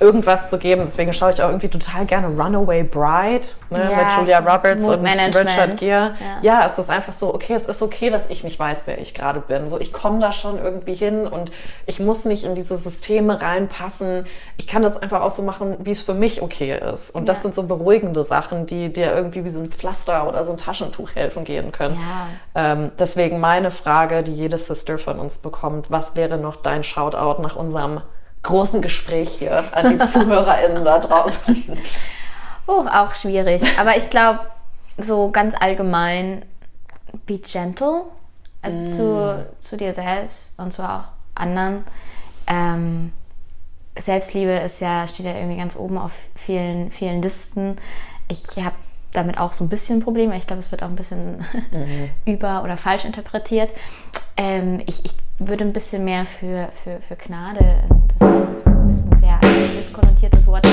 irgendwas zu geben. Deswegen schaue ich auch irgendwie total gerne Runaway Bride ne, Ja, mit Julia Roberts und Moodmanagement. Richard Gere. Ja. Ja. es ist einfach so, okay, es ist okay, dass ich nicht weiß, wer ich gerade bin. So, ich komme da schon irgendwie hin und ich muss nicht in diese Systeme reinpassen. Ich kann das einfach auch so machen, wie es für mich okay ist. Und das Ja. sind so beruhigende Sachen, die dir irgendwie wie so ein Pflaster oder so ein Taschentuch helfen gehen können. Ähm, deswegen meine Frage, die jede Sister von uns bekommt, was wäre noch dein Shoutout nach unserem großen Gespräch hier an die ZuhörerInnen da draußen? Oh, auch schwierig. Aber ich glaube, so ganz allgemein, be gentle. Also zu, zu dir selbst und zu auch anderen. Ähm, Selbstliebe ist ja, steht ja irgendwie ganz oben auf vielen, vielen Listen. Ich habe damit auch so ein bisschen Probleme. Ich glaube, es wird auch ein bisschen über- oder falsch interpretiert. Ähm, ich, ich würde ein bisschen mehr für, für, für Gnade, deswegen ist ein sehr religiös konnotiertes Wort,